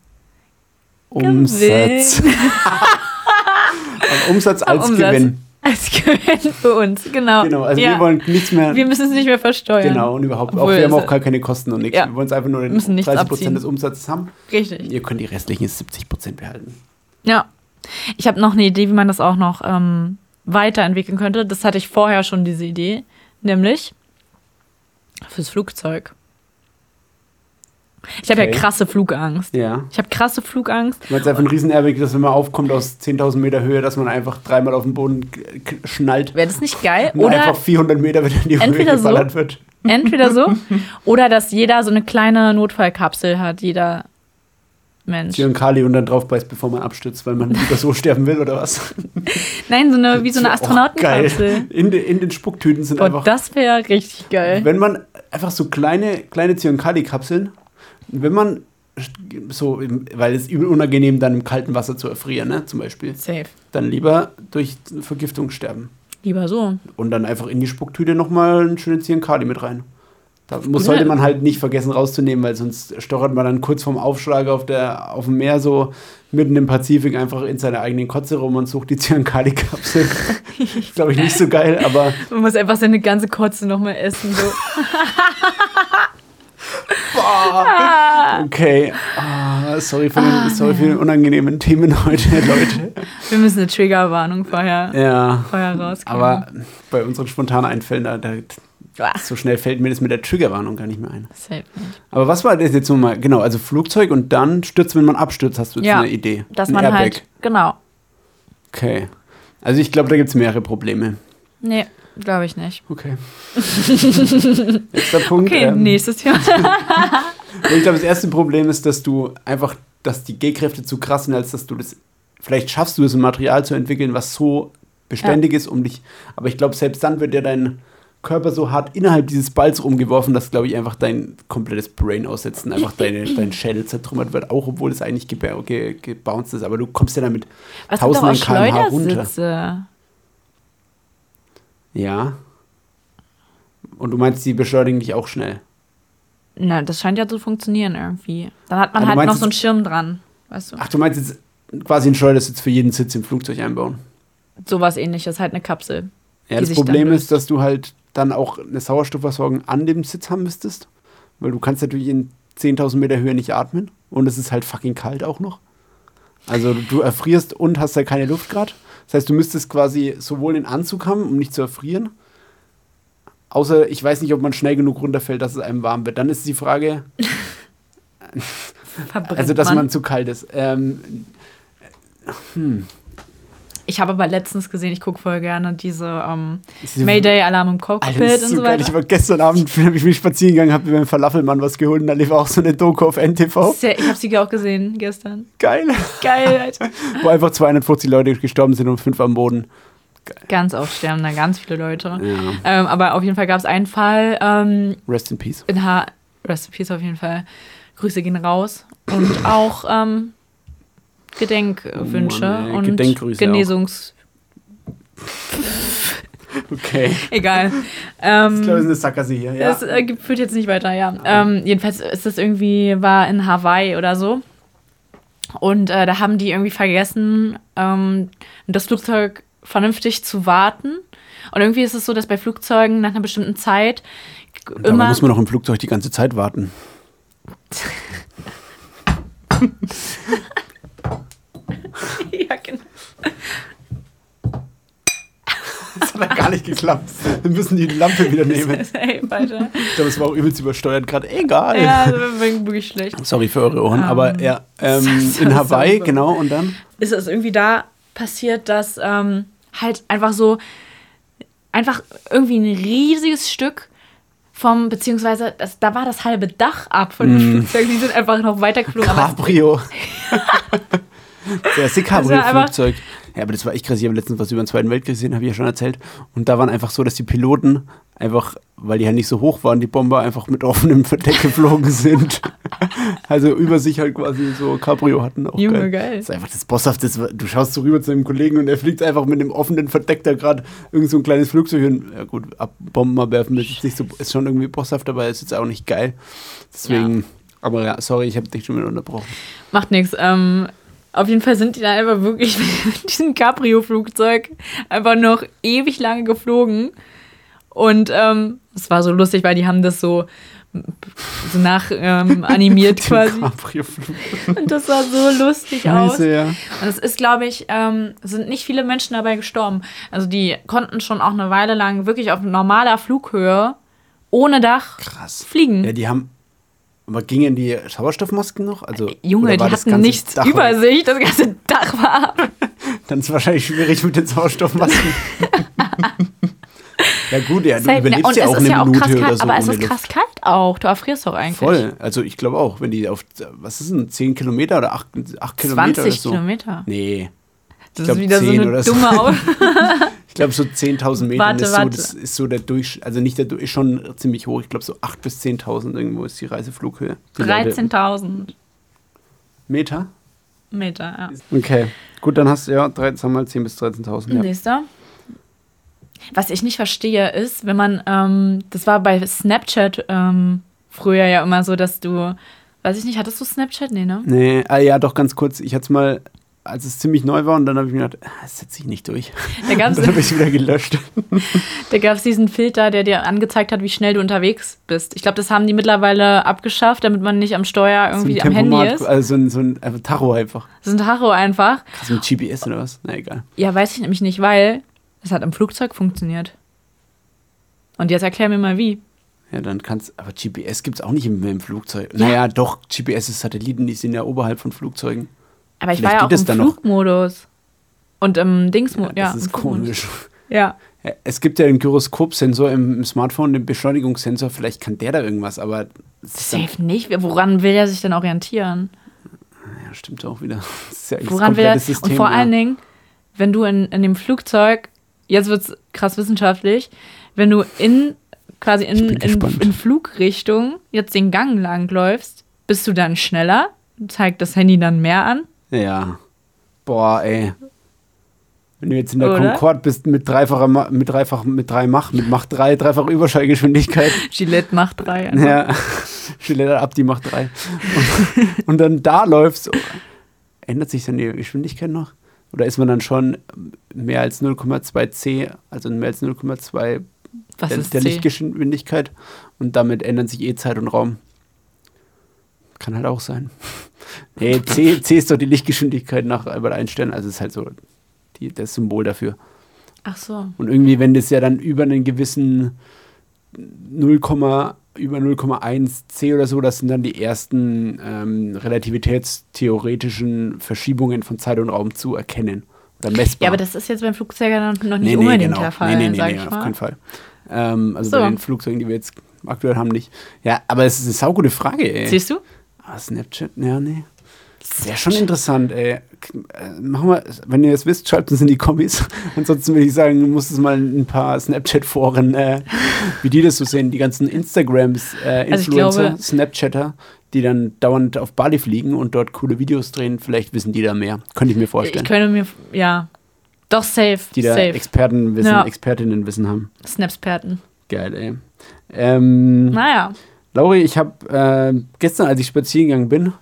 Umsatz. [laughs] am Umsatz Am als Umsatz. Gewinn. Als Gewinn für uns, genau. Genau, also ja. wir wollen nichts mehr. Wir müssen es nicht mehr versteuern. Genau, und überhaupt auch, wir haben auch gar keine Kosten und nichts. Ja. Wir wollen es einfach nur den Müssen nichts 30% abziehen. des Umsatzes haben. Richtig. Ihr könnt die restlichen 70% behalten. Ja. Ich habe noch eine Idee, wie man das auch noch ähm, weiterentwickeln könnte. Das hatte ich vorher schon, diese Idee. Nämlich fürs Flugzeug. Ich habe Okay. ja krasse Flugangst. Ja. Ich habe krasse Flugangst. Du meinst einfach ein Riesen-Airbag, dass wenn man aufkommt aus 10.000 Meter Höhe, dass man einfach dreimal auf den Boden schnallt Wäre das nicht geil? Oder einfach 400 Meter wieder in die Höhe entweder so- geballert wird. entweder so, [laughs] oder dass jeder so eine kleine Notfallkapsel hat, jeder Mensch. Zion Kali und dann drauf beißt, bevor man abstürzt, weil man [laughs] lieber so sterben will oder was? Nein, so eine, wie so eine Astronautenkapsel. In, de, in den Spucktüten sind Boah, einfach, das wäre richtig geil. wenn man einfach so kleine, kleine Zion Kali Kapseln, wenn man so, weil es übel unangenehm dann im kalten Wasser zu erfrieren, ne, zum Beispiel, Safe. dann lieber durch Vergiftung sterben. Lieber so. Und dann einfach in die Spucktüte nochmal einen schönen Ziankali mit rein. Da muss, sollte man halt nicht vergessen rauszunehmen, weil sonst stochert man dann kurz vorm Aufschlag auf, der, auf dem Meer so mitten im Pazifik einfach in seiner eigenen Kotze rum und sucht die Ziankali-Kapsel. [laughs] Glaube ich nicht so geil, aber Man muss einfach seine ganze Kotze nochmal essen. So. [laughs] okay. Ah, sorry, für den, sorry für die unangenehmen Themen heute, [laughs] Leute. Wir müssen eine Triggerwarnung vorher, Ja, vorher rauskriegen. aber bei unseren spontanen Einfällen, da, da, so schnell fällt mir das mit der Triggerwarnung gar nicht mehr ein. safe nicht. Aber was war das jetzt nochmal? Genau, also Flugzeug und dann stürzt, wenn man abstürzt, hast du jetzt Ja, eine Idee. Dass Ein man Airbag. halt. Genau. Okay. Also ich glaube, da gibt es mehrere Probleme. Nee, glaube ich nicht. Okay. [laughs] Nächster Punkt. Okay, ähm, nächstes Thema. [laughs] Ich glaube, das erste Problem ist, dass du einfach, dass die G-Kräfte zu krass sind, als dass du das, vielleicht schaffst du es, ein Material zu entwickeln, was so beständig ist, um dich, aber ich glaube, selbst dann wird dir dein Körper so hart innerhalb dieses Balls rumgeworfen, dass, glaube ich, einfach dein komplettes Brain aussetzt und einfach deine, [laughs] dein Schädel zertrümmert wird, auch obwohl es eigentlich geba ge gebounced ist. Aber du kommst ja damit tausenden km/h runter. Ja. Und du meinst, die beschleunigen dich auch schnell. Na, das scheint ja zu funktionieren irgendwie. Dann hat man Ah, halt noch so einen Schirm dran. Weißt du? Ach, du meinst jetzt quasi einen Schleudersitz für jeden Sitz im Flugzeug einbauen? Sowas ähnliches, halt eine Kapsel. Ja, das Problem ist, dass du halt dann auch eine Sauerstoffversorgung an dem Sitz haben müsstest. Weil du kannst natürlich in 10.000 Meter Höhe nicht atmen. Und es ist halt fucking kalt auch noch. Also du erfrierst und hast da keine Luft gerade. Das heißt, du müsstest quasi sowohl den Anzug haben, um nicht zu erfrieren. Außer ich weiß nicht, ob man schnell genug runterfällt, dass es einem warm wird. Dann ist die Frage, [laughs] also dass man, zu kalt ist. Ähm, Ich habe aber letztens gesehen, ich gucke voll gerne diese ähm, Mayday-Alarm im Alter, Cockpit das ist und so so geil. Ich weiter. war gestern Abend, [laughs] habe ich mich spazieren gegangen, habe mir beim Falafelmann was geholt und da lief auch so eine Doku auf NTV. Sehr, ich habe sie auch gesehen gestern. Geil. Geil, Alter. [laughs] Wo einfach 250 Leute gestorben sind und fünf am Boden. Ganz oft sterben da ganz viele Leute. Ja. Ähm, aber auf jeden Fall gab es einen Fall ähm, Rest in Peace. in H. Rest in Peace auf jeden Fall. Grüße gehen raus. Und [laughs] auch ähm, Gedenkwünsche Oh und Gedenkgrüße Genesungs. Okay. Egal. Ich Ähm, glaube, es ist eine Sackgasse hier. Ja. Das äh, führt jetzt nicht weiter, ja. Ähm, jedenfalls ist das irgendwie, war in Hawaii oder so. Und äh, da haben die irgendwie vergessen, ähm, das Flugzeug vernünftig zu warten. Und irgendwie ist es so, dass bei Flugzeugen nach einer bestimmten Zeit Dabei immer. muss man doch im Flugzeug die ganze Zeit warten. [laughs] [laughs] ja, genau. Das hat ja gar nicht geklappt. Wir müssen die Lampe wieder nehmen. Ey, weiter. Ich glaube, es war auch übelst übersteuert gerade. Egal. Ja, das war wirklich schlecht. Sorry für eure Ohren, Ähm, aber ja, ähm, [laughs] in Hawaii, so. genau, und dann? ist es irgendwie da passiert, dass ähm, halt einfach so, einfach irgendwie ein riesiges Stück vom, beziehungsweise das, da war das halbe Dach ab von dem Flugzeug. Die sind einfach noch weitergeflogen. Cabrio. [laughs] Einfach- Cabrio-Flugzeug. Ja, aber das war echt krass. Ich habe letztens was über den Zweiten Weltkrieg gesehen, habe ich ja schon erzählt. Und da waren einfach so, dass die Piloten einfach, weil die ja nicht so hoch waren, die Bomber einfach mit offenem Verdeck geflogen sind. [laughs] also über sich halt quasi so Cabrio hatten. Auch Junge, geil. geil. Das ist einfach das Bosshaft. Das, du schaust so rüber zu einem Kollegen und er fliegt einfach mit einem offenen Verdeck da gerade irgend so ein kleines Flugzeug hin. Ja gut, ab Bomben abwerfen ist, nicht so, ist schon irgendwie bosshaft, aber ist jetzt auch nicht geil. Deswegen, aber ja, sorry, ich habe dich schon wieder unterbrochen. Macht nichts. Ähm, auf jeden Fall sind die dann einfach wirklich [laughs] mit diesem Cabrio-Flugzeug einfach noch ewig lange geflogen. Und ähm, es war so lustig, weil die haben das so, so nach ähm, [laughs] animiert quasi. Und das sah so lustig aus. Scheiße, ja. Und es ist, glaube ich, ähm, sind nicht viele Menschen dabei gestorben. Also die konnten schon auch eine Weile lang wirklich auf normaler Flughöhe ohne Dach Krass. fliegen. Ja, die haben. Aber gingen die Sauerstoffmasken noch? Also, Junge, oder die hatten nichts Dach über sich, das ganze Dach war ab. [laughs] Dann ist es wahrscheinlich schwierig mit den Sauerstoffmasken. [laughs] ja, gut, ja, du Safe. überlebst Und ja auch eine ja auch Minute krass oder kalt, so aber es ist Luft. krass kalt auch. Du erfrierst doch eigentlich. Voll. Also, ich glaube auch, wenn die auf. Was ist denn? 10 Kilometer oder 8, 8 Kilometer 20 oder so? Kilometer. Nee. Das glaub, ist wieder so 10 eine oder so. [laughs] Ich glaube, so 10.000 Meter Warte, ist, so, warte. das ist so der Durchschnitt. Also, nicht der ist schon ziemlich hoch. Ich glaube, so 8.000 bis 10.000 irgendwo ist die Reiseflughöhe. Die Leute- 13.000 Meter? Meter. Ja. Okay. Gut, dann hast du ja 13, sagen wir mal 10.000 bis 13.000. Ja. Nächster. Was ich nicht verstehe, ist, wenn man, ähm, das war bei Snapchat ähm, früher ja immer so, dass du, weiß ich nicht, hattest du Snapchat? Nee, ne? Nee, ah, ja, doch ganz kurz. Ich hatte es mal, als es ziemlich neu war, und dann habe ich mir gedacht, ah, das setze ich nicht durch. Da gab Und [laughs] dann habe es ich [laughs] wieder gelöscht. da gab's diesen Filter, der dir angezeigt hat, wie schnell du unterwegs bist. Ich glaube, das haben die mittlerweile abgeschafft, damit man nicht am Steuer irgendwie so ein am Handy ist. Also so ein, so ein einfach Tacho einfach. Ist ein Tacho einfach. Krass, mit GPS oder was? Na egal. Ja, weiß ich nämlich nicht, weil es hat im Flugzeug funktioniert. Und jetzt erklär mir mal wie. Ja, dann kannst aber GPS gibt es auch nicht im, im Flugzeug. Naja, doch, GPS ist Satelliten, die sind ja oberhalb von Flugzeugen. Aber ich Vielleicht war ja auch im. Flugmodus. Und im Dingsmodus. Ja, das ist im Flugmodus. komisch. Ja. Ja, Es gibt ja den Gyroskopsensor im, Smartphone, den Beschleunigungssensor, vielleicht kann der da irgendwas, aber ist Safe nicht. Woran will er sich denn orientieren? ja, stimmt auch wieder. [laughs] Das ist ja Woran will er? System, und vor ja. allen Dingen, wenn du in, in dem Flugzeug jetzt wird es krass wissenschaftlich, wenn du in quasi in, in, in Flugrichtung jetzt den Gang lang läufst, bist du dann schneller? Zeigt das Handy dann mehr an? Ja. Boah, ey. Wenn du jetzt in der Oder? Concorde bist mit dreifacher, mit dreifach, mit drei Mach, mit Mach 3, dreifach Überschallgeschwindigkeit. [laughs] Gillette macht drei. einfach. ja. [laughs] Gillette ab, die Mach 3. Und, und dann da läufst, ändert sich dann die Geschwindigkeit noch? Oder ist man dann schon mehr als 0,2 C, also mehr als 0,2 Was der, der? Lichtgeschwindigkeit und damit ändern sich eh Zeit und Raum. Kann halt auch sein. Nee, C, C ist doch die Lichtgeschwindigkeit nach Albert Einstein, also ist halt so die, das Symbol dafür. Ach so. Und irgendwie, wenn das ja dann über einen gewissen 0, über 0,1 C oder so, das sind dann die ersten ähm, relativitätstheoretischen Verschiebungen von Zeit und Raum zu erkennen oder messbar. Ja, aber das ist jetzt beim Flugzeug ja noch nicht Nee, nee, unbedingt genau. der Fall, nee, nee, nee, sag nee, ich auf mal. keinen Fall. Ähm, also So. bei den Flugzeugen, die wir jetzt aktuell haben, nicht. Ja, aber es ist eine saugute Frage, ey. Siehst du? Ah, Snapchat, ja, nee. Wäre schon interessant, ey. Äh, Machen wir, wenn ihr es wisst, schreibt uns in die Kommis. [laughs] Ansonsten würde ich sagen, du musst es mal in ein paar Snapchat-Foren, äh, wie die das so sehen, die ganzen Instagrams, äh, Also Influencer, glaube- Snapchatter, die dann dauernd auf Bali fliegen und dort coole Videos drehen. Vielleicht wissen die da mehr. Könnte ich mir vorstellen. Ich könnte mir, ja. Doch, safe. die da safe. Expertenwissen, Ja. Expertinnenwissen haben. Snapsperten. Geil, ey. Ähm, Naja. Lauri, ich habe äh, gestern, als ich spazieren gegangen bin,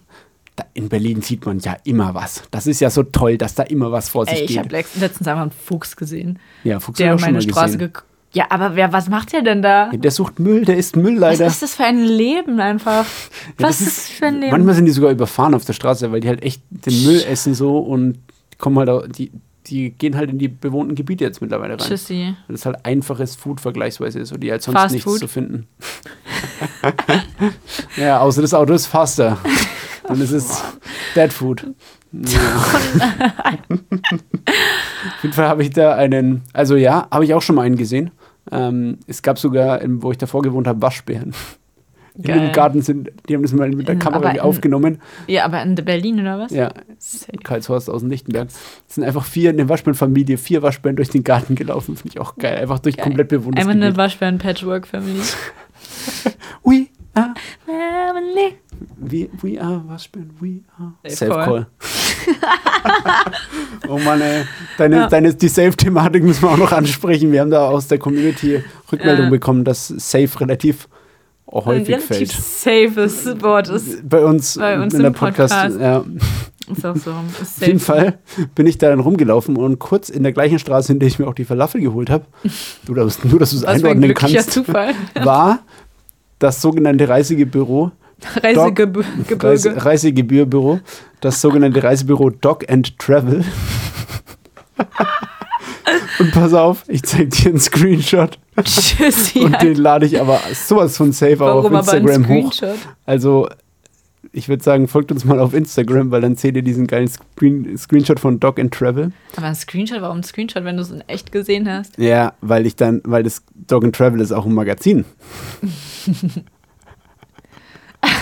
in Berlin sieht man ja immer was. Das ist ja so toll, dass da immer was vor sich Ey, ich geht. habe letztens einfach einen Fuchs gesehen, ja, Fuchs der ich meine Straße gesehen. ge Ja, aber wer, was macht der denn da? Ja, der sucht Müll, der isst Müll Was leider. ist das für ein Leben einfach? [laughs] Ja, was ist das für ein Leben? Manchmal sind die sogar überfahren auf der Straße, weil die halt echt den Müll essen so und kommen halt auch, die, die gehen halt in die bewohnten Gebiete jetzt mittlerweile rein. Tschüssi. Weil das halt einfaches Food vergleichsweise ist und die halt sonst Fast nichts Food? zu finden. [laughs] ja, außer das Auto ist faster. Dann ist es Dead Food. [laughs] Auf jeden Fall habe ich da einen, also ja, habe ich auch schon mal einen gesehen. Ähm, es gab sogar, wo ich davor gewohnt habe, Waschbären. In Geil. dem Garten sind, die haben das mal mit der In- Kamera in- aufgenommen. Ja, aber in Berlin oder was? Ja, Safe. Karlshorst aus dem Lichtenberg. Es sind einfach vier, eine Waschbärenfamilie, vier Waschbären durch den Garten gelaufen. Finde ich auch geil. Einfach durch Geil. komplett bewohntes Einmal eine Gebiet. Waschbären-Patchwork-Family. [laughs] We are, Family. we, we are Waschbären, we are. Safe Safe Call. [laughs] Oh Mann, ey. Deine, Ja. deine, die Safe-Thematik müssen wir auch noch ansprechen. Wir haben da aus der Community Rückmeldung Ja. bekommen, dass Safe relativ Ein häufig relativ fällt. safes Wort ist, Bei uns, Bei uns in der Podcast. Podcast. Ja. ist auch so. Ist Auf jeden safe. Fall bin ich da dann rumgelaufen und kurz in der gleichen Straße, in der ich mir auch die Falafel geholt habe, nur, dass- nur dass du es ein einordnen glücklicher kannst, Zufall. war das sogenannte Reisegebüro, [laughs] Reisegebirge. Reise, Reisegebührbüro, das sogenannte Reisebüro Dog and Travel. Und pass auf, ich zeig dir einen Screenshot Tschüssi. und den lade ich aber sowas von safe auf Warum aber ein Instagram hoch. Screenshot? Also, ich würde sagen, folgt uns mal auf Instagram, weil dann seht ihr diesen geilen Screen Screenshot von Dog and Travel. Aber ein Screenshot, warum ein Screenshot, wenn du es in echt gesehen hast? Ja, weil ich dann, weil das Dog and Travel ist auch ein Magazin. [laughs]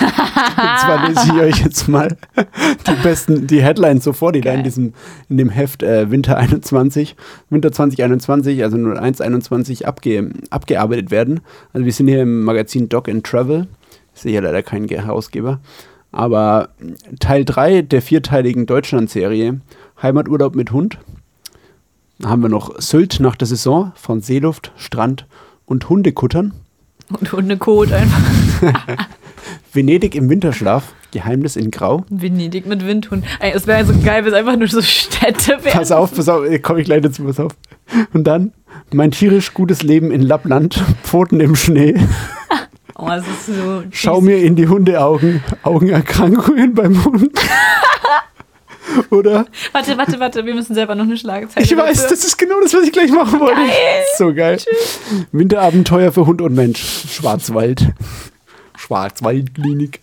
Und zwar lese ich euch jetzt mal die besten, die Headlines so vor, die da in diesem, in dem Heft äh, Winter 21, Winter 2021, also 0121 abge, abgearbeitet werden. Also wir sind hier im Magazin Dog and Travel. Ist ja leider kein Herausgeber. Aber Teil 3 der vierteiligen Deutschland-Serie Heimaturlaub mit Hund. Da haben wir noch Sylt nach der Saison von Seeluft, Strand und Hundekuttern. Und Hundekot einfach. [laughs] Venedig im Winterschlaf, Geheimnis in Grau. Venedig mit Windhund. Ey, es wäre so geil, wenn es einfach nur so Städte wären. Pass auf, pass auf, komme ich gleich dazu, pass auf. Und dann mein tierisch gutes Leben in Lappland, [laughs] Pfoten im Schnee. [laughs] Oh, es ist so. Schau mir in die Hundeaugen, Augenerkrankungen beim Hund. [laughs] Oder? Warte, warte, warte, wir müssen selber noch eine Schlagzeile. Ich weiß, dafür. das ist genau das, was ich gleich machen wollte. Geil. So geil. Winterabenteuer für Hund und Mensch. Schwarzwald. Schwarzwaldklinik.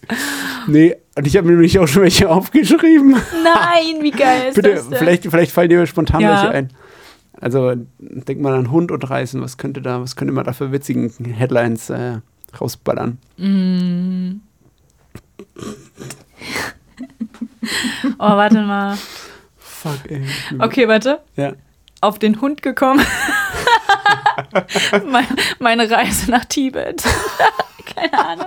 Nee, und ich habe mir nämlich auch schon welche aufgeschrieben. Nein, wie geil [laughs] ist Bitte, das denn? vielleicht, vielleicht fallen dir spontan Ja. welche ein. Also denk mal an Hund und Reisen. Was könnte da, was könnte man da für witzigen Headlines äh, rausballern? Mm. Oh, warte mal. Fuck, ey. Okay, warte. Ja. Auf den Hund gekommen. [laughs] [laughs] Meine, Reise nach Tibet. [laughs] Keine Ahnung.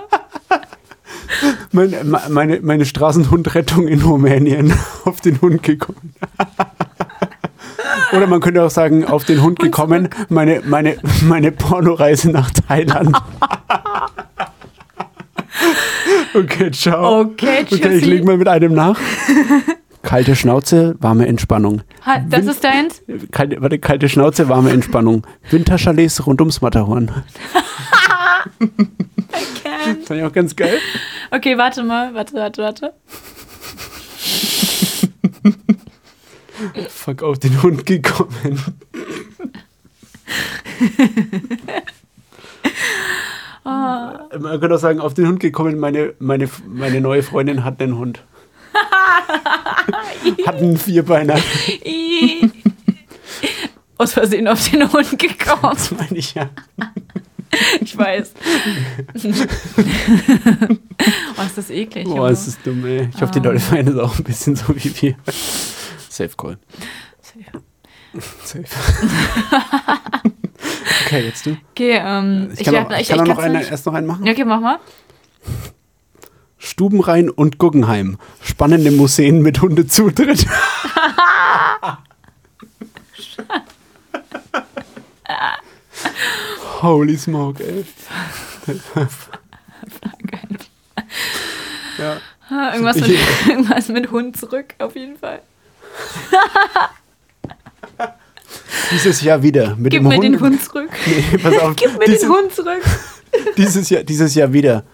Meine, meine, meine Straßenhundrettung in Rumänien [laughs] auf den Hund gekommen. Oder man könnte auch sagen, auf den Hund gekommen, meine, meine, meine Pornoreise nach Thailand. Okay, ciao. Okay, tschüssi. Okay, ich leg mal mit einem nach. Kalte Schnauze, warme Entspannung. Ha, das Wind- ist deins? Kalte, warte, kalte Schnauze, warme Entspannung. Winterchalets rund ums Matterhorn. [laughs] Ken. Fand ich auch ganz geil. Okay, warte mal. Warte, warte, warte. [laughs] Fuck, auf den Hund gekommen. [laughs] Man könnte auch sagen, auf den Hund gekommen, meine, meine, meine neue Freundin hat einen Hund. [laughs] hat einen Vierbeiner. [laughs] Aus Versehen auf den Hund gekommen. das meine ich ja. [laughs] Ich weiß. oh, ist das eklig. Boah, Junge. ist das dumm, ey. Ich hoffe, die Leute feiern das auch ein bisschen so wie wir. Safe Call. Safe. okay, jetzt du. Okay, ähm, Ich kann, werd- auch, ich kann auch noch kann's eine, nicht- erst noch einen machen. Ja, okay, mach mal. Stubenrhein und Guggenheim. Spannende Museen mit Hundezutritt. [laughs] Holy smoke, ey. [laughs] ja. Irgendwas mit, [laughs] irgendwas mit Hund zurück, auf jeden Fall. Dieses Jahr wieder. Mit Gib dem mir Hund. den Hund zurück. Nee, pass auf. Gib mir dieses, den Hund zurück. Dieses Jahr, dieses Jahr wieder.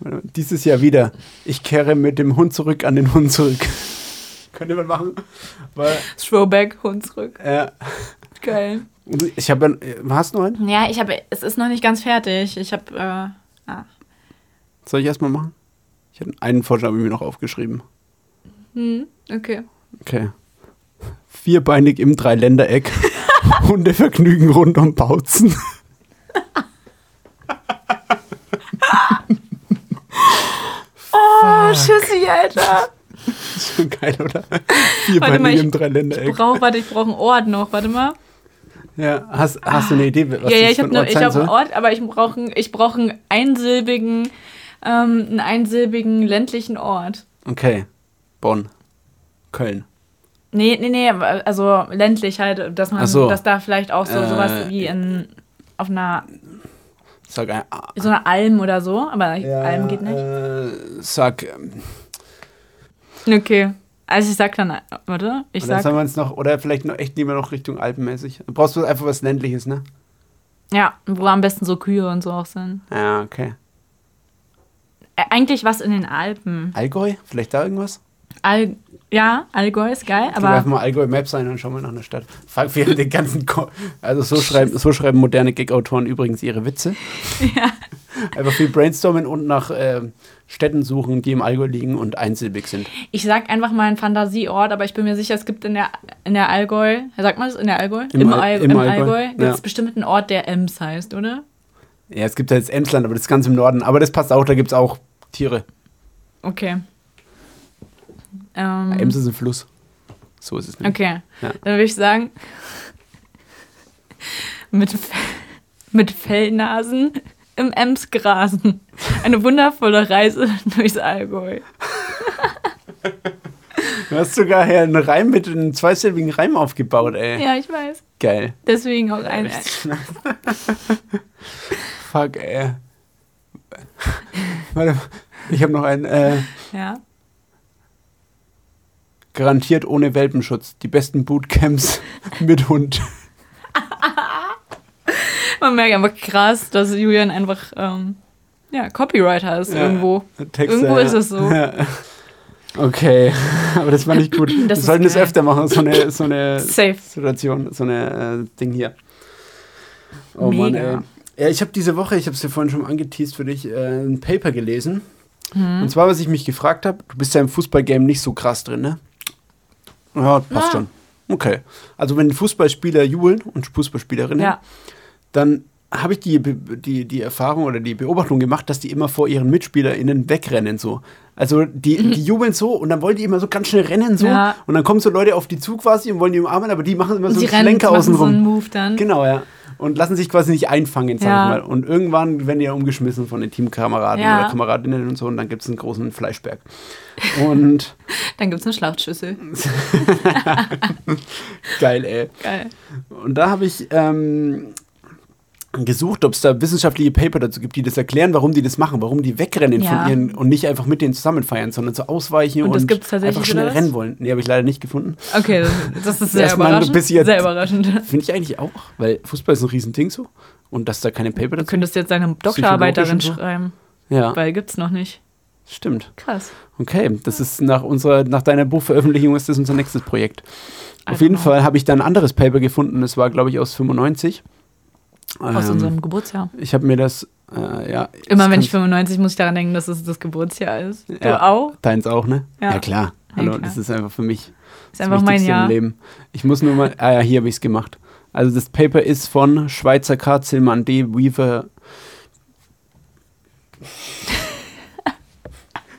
Dieses Jahr wieder. Ich kehre mit dem Hund zurück an den Hund zurück. Könnte man machen. Weil, Throwback, Hund zurück. äh, Geil. ich habe. ja- Hast du noch einen? Ja, ich habe, es ist noch nicht ganz fertig. Ich habe, äh, ah. Soll ich erstmal machen? Ich habe einen Vorschlag mir noch aufgeschrieben. Hm, okay. Okay. Vierbeinig im Dreiländereck. [laughs] Hundevergnügen rund um Bautzen. [laughs] Oh, Tschüssi, Alter. [laughs] Schon geil, oder? Warte Vierbeinig mal, ich- im Ich Dreiländereck. brauche, warte, ich brauche einen Ort noch. Warte mal. Ja, hast, hast du eine Idee, was ja, ja, ich habe ich sein hab einen? Ort, aber ich brauche einen, ich brauch einen einsilbigen, ähm, einen einsilbigen ländlichen Ort. Okay. Bonn. Köln. Nee, nee, nee, also ländlich halt, dass man, so. dass da vielleicht auch so Äh, sowas wie in, auf einer, Sag ein. so einer Alm oder so, aber Alm geht nicht. Äh, sag. ähm, Okay. Also ich sag dann, warte, ich oder sag, sollen wir uns noch, oder vielleicht noch echt lieber noch Richtung Alpenmäßig. Du brauchst du einfach was Ländliches, ne? ja, wo am besten so Kühe und so auch sind. Ja, okay. Äh, eigentlich was in den Alpen. Allgäu? Vielleicht da irgendwas? Al ja, Allgäu ist geil, Aber einfach mal Allgäu Maps ein und schauen wir nach einer Stadt. Fuck, wir haben den ganzen. Ko also, so schreiben, so schreiben moderne Gag-Autoren übrigens ihre Witze. [laughs] ja. Einfach viel brainstormen und nach ähm, Städten suchen, die im Allgäu liegen und einsilbig sind. Ich sag einfach mal einen Fantasieort, aber ich bin mir sicher, es gibt in der, in der Allgäu, sagt man das in der Allgäu? Im All- All- im im Allgäu, Allgäu gibt es ja. bestimmt einen Ort, der Ems heißt, oder? Ja, es gibt ja jetzt Emsland, aber das ist ganz im Norden. Aber das passt auch, da gibt es auch Tiere. Okay. Ähm, Ems ist ein Fluss. So ist es nicht. okay, Ja. dann würde ich sagen, mit, mit Fellnasen im Ems grasen. Eine wundervolle Reise durchs Allgäu. [laughs] Du hast sogar hier einen Reim mit einem zweisilbigen Reim aufgebaut, ey. Ja, ich weiß. Geil. Deswegen auch ein. [laughs] Fuck, ey. Warte, ich habe noch einen. Äh, Ja. Garantiert ohne Welpenschutz. Die besten Bootcamps [laughs] mit Hund. Man merkt einfach krass, dass Julian einfach ähm, ja, Copywriter ist Ja, irgendwo. Texte, Irgendwo ja. ist es so. Ja. Okay, [laughs] aber das war nicht gut. Das Wir sollten das geil. öfter machen, so eine, so eine Safe. Situation, so eine äh, Ding hier. Oh Mann, Mega. ey. Ja, ich habe diese Woche, ich habe es dir vorhin schon angeteased für dich, äh, ein Paper gelesen. Mhm. Und zwar, was ich mich gefragt habe, du bist ja im Fußballgame nicht so krass drin, ne? Ja, passt Ja. schon. Okay. Also wenn Fußballspieler jubeln und Fußballspielerinnen, Ja. dann habe ich die, die, die Erfahrung oder die Beobachtung gemacht, dass die immer vor ihren MitspielerInnen wegrennen so. Also die, die jubeln so und dann wollen die immer so ganz schnell rennen so Mhm. Ja. und dann kommen so Leute auf die zu quasi und wollen die umarmen, aber die machen immer so einen Schlenker machen so einen außenrum. Move dann. Genau, ja. Und lassen sich quasi nicht einfangen, sag Ja. ich mal. Und irgendwann werden die ja umgeschmissen von den Teamkameraden Ja. oder Kameradinnen und so und dann gibt es einen großen Fleischberg. Und [laughs] Dann gibt es eine Schlachtschüssel. [laughs] geil, ey. Geil. Und da habe ich ähm, gesucht, ob es da wissenschaftliche Paper dazu gibt, die das erklären, warum die das machen, warum die wegrennen Ja. von ihren und nicht einfach mit denen zusammen feiern, sondern so ausweichen Und und, einfach schnell rennen wollen. Nee, habe ich leider nicht gefunden. Okay, das, ist sehr [laughs] überraschend. bis jetzt. Sehr überraschend. Du Finde ich eigentlich auch, weil Fußball ist ein Riesending so und dass da keine Paper dazu könntest jetzt deine Doktorarbeiterin Psychologisch und so. schreiben, Ja, weil gibt's noch nicht. stimmt. Krass. Okay, das ist nach unserer, nach deiner Buchveröffentlichung ist das unser nächstes Projekt. Auf jeden know. Fall habe ich dann ein anderes Paper gefunden, das war, glaube ich, aus 95. Aus Ähm, unserem Geburtsjahr. Ich habe mir das, äh, ja. Immer das wenn ich kannst- 95 muss ich daran denken, dass es das Geburtsjahr ist. Du Ja. auch? Deins auch, ne? Ja. Ja, klar. Hallo, klar. das ist einfach für mich Ist einfach mein Wichtigste Jahr. im Leben. Ich muss nur mal, ah ja, hier habe ich es gemacht. Also das Paper ist von Schweizer K. Zillmann D. Weaver.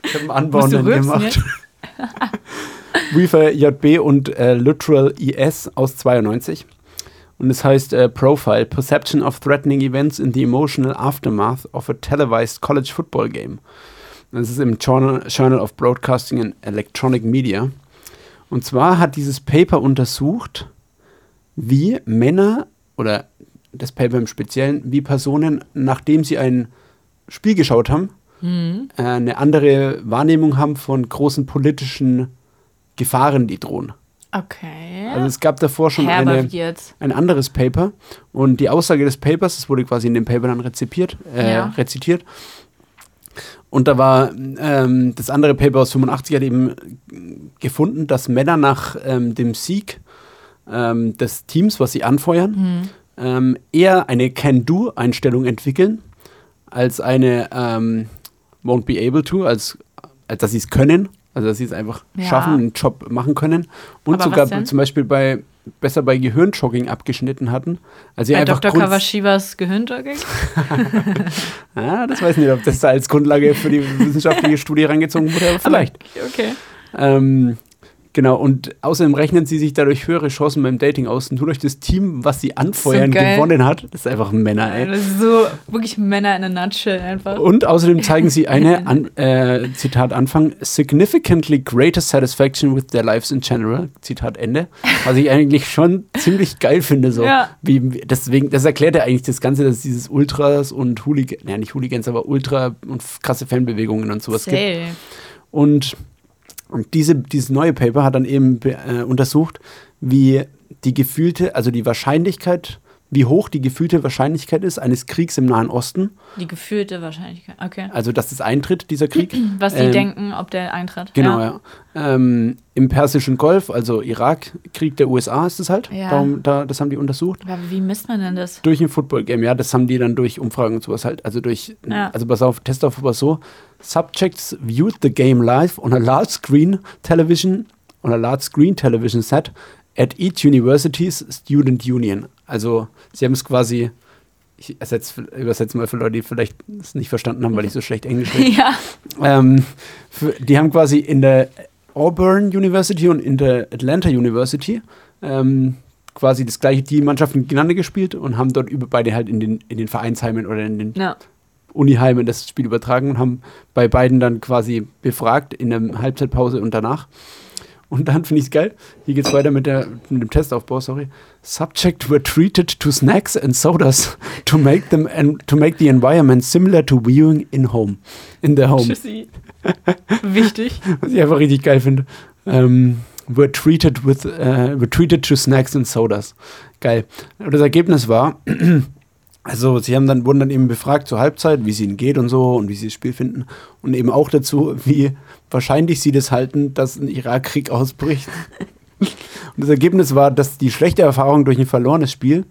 Ich habe einen Anbau Musst du dann rülpsen gemacht. [laughs] Weaver JB und äh, Literal IS aus 92. Und es heißt äh, Profile, Perception of Threatening Events in the Emotional Aftermath of a Televised College Football Game. Das ist im Journal, Journal of Broadcasting and Electronic Media. Und zwar hat dieses Paper untersucht, wie Männer oder das Paper im Speziellen, wie Personen, nachdem sie ein Spiel geschaut haben, Mhm. äh, eine andere Wahrnehmung haben von großen politischen Gefahren, die drohen. Okay. Also es gab davor schon eine, ein anderes Paper und die Aussage des Papers, das wurde quasi in dem Paper dann rezipiert, äh, Ja. rezitiert. Und da war ähm, das andere Paper aus 85 hat eben gefunden, dass Männer nach ähm, dem Sieg ähm, des Teams, was sie anfeuern, Mhm. eher eine Can-Do-Einstellung entwickeln, als eine ähm, Won't be able to, als, als dass sie es können, also dass sie es einfach Ja. schaffen, einen Job machen können. Und Aber sogar zum Beispiel bei besser bei Gehirnjogging abgeschnitten hatten. Also Bei einfach Dr. Kawashivas Gehirnjogging? [laughs] Ah, das weiß ich nicht, ob das da als Grundlage für die wissenschaftliche [laughs] Studie rangezogen wurde, aber vielleicht. Okay. Ähm, genau, und außerdem rechnen sie sich dadurch höhere Chancen beim Dating aus. Und nur durch das Team, was sie anfeuern, So gewonnen hat. Das ist einfach ein Männer, ey. Das ist so wirklich Männer in a nutshell einfach. Und außerdem zeigen sie eine, [laughs] an, äh, Zitat Anfang, significantly greater satisfaction with their lives in general, Zitat Ende. Was ich eigentlich schon ziemlich geil finde. So. Ja. Wie, deswegen, das erklärt ja eigentlich das Ganze, dass es dieses Ultras und Hooligans, ja nicht Hooligans, aber Ultra und krasse Fanbewegungen und sowas gibt. Safe. Und, und diese, dieses neue Paper hat dann eben be- äh, untersucht, wie die gefühlte, also die Wahrscheinlichkeit, wie hoch die gefühlte Wahrscheinlichkeit ist eines Kriegs im Nahen Osten, Die gefühlte Wahrscheinlichkeit. Okay. also dass es eintritt, dieser Krieg. [clears throat] Was die Ähm, denken, ob der eintritt. Genau, ja. Ähm, Im Persischen Golf, also Irak-Krieg der USA ist es halt. Ja. Darum, da, das haben die untersucht. Aber wie misst man denn das? Durch ein Football-Game, ja, das haben die dann durch Umfragen und sowas halt, also durch, Ja. also pass auf, Test auf was so. Subjects viewed the game live on a large screen television, on a large screen television set at each university's student union. Also, sie haben es quasi, ich ersetze, übersetze mal für Leute, die vielleicht es nicht verstanden haben, weil ich so schlecht Englisch rede. [laughs] ja. Ähm, für, die haben quasi in der Auburn University und in der Atlanta University ähm, quasi das gleiche, die Mannschaften gegeneinander gespielt und haben dort über beide halt in den, in den Vereinsheimen oder in den Ja. Uniheimen das Spiel übertragen und haben bei beiden dann quasi befragt in der Halbzeitpause und danach. Und dann finde ich es geil. Hier geht es weiter mit, der, mit dem Testaufbau, sorry. Subject were treated to snacks and sodas to make them and to make the environment similar to viewing in home. In the home. Tschüssi. Wichtig. [laughs] Was ich einfach richtig geil finde. Ähm, were treated with äh, were treated to snacks and sodas. Geil. Und das Ergebnis war, [clears throat] also sie haben dann, wurden dann eben befragt zur Halbzeit, wie es ihnen geht und so und wie sie das Spiel finden. Und eben auch dazu, wie wahrscheinlich sie das halten, dass ein Irakkrieg ausbricht. [laughs] und das Ergebnis war, dass die schlechte Erfahrung durch ein verlorenes Spiel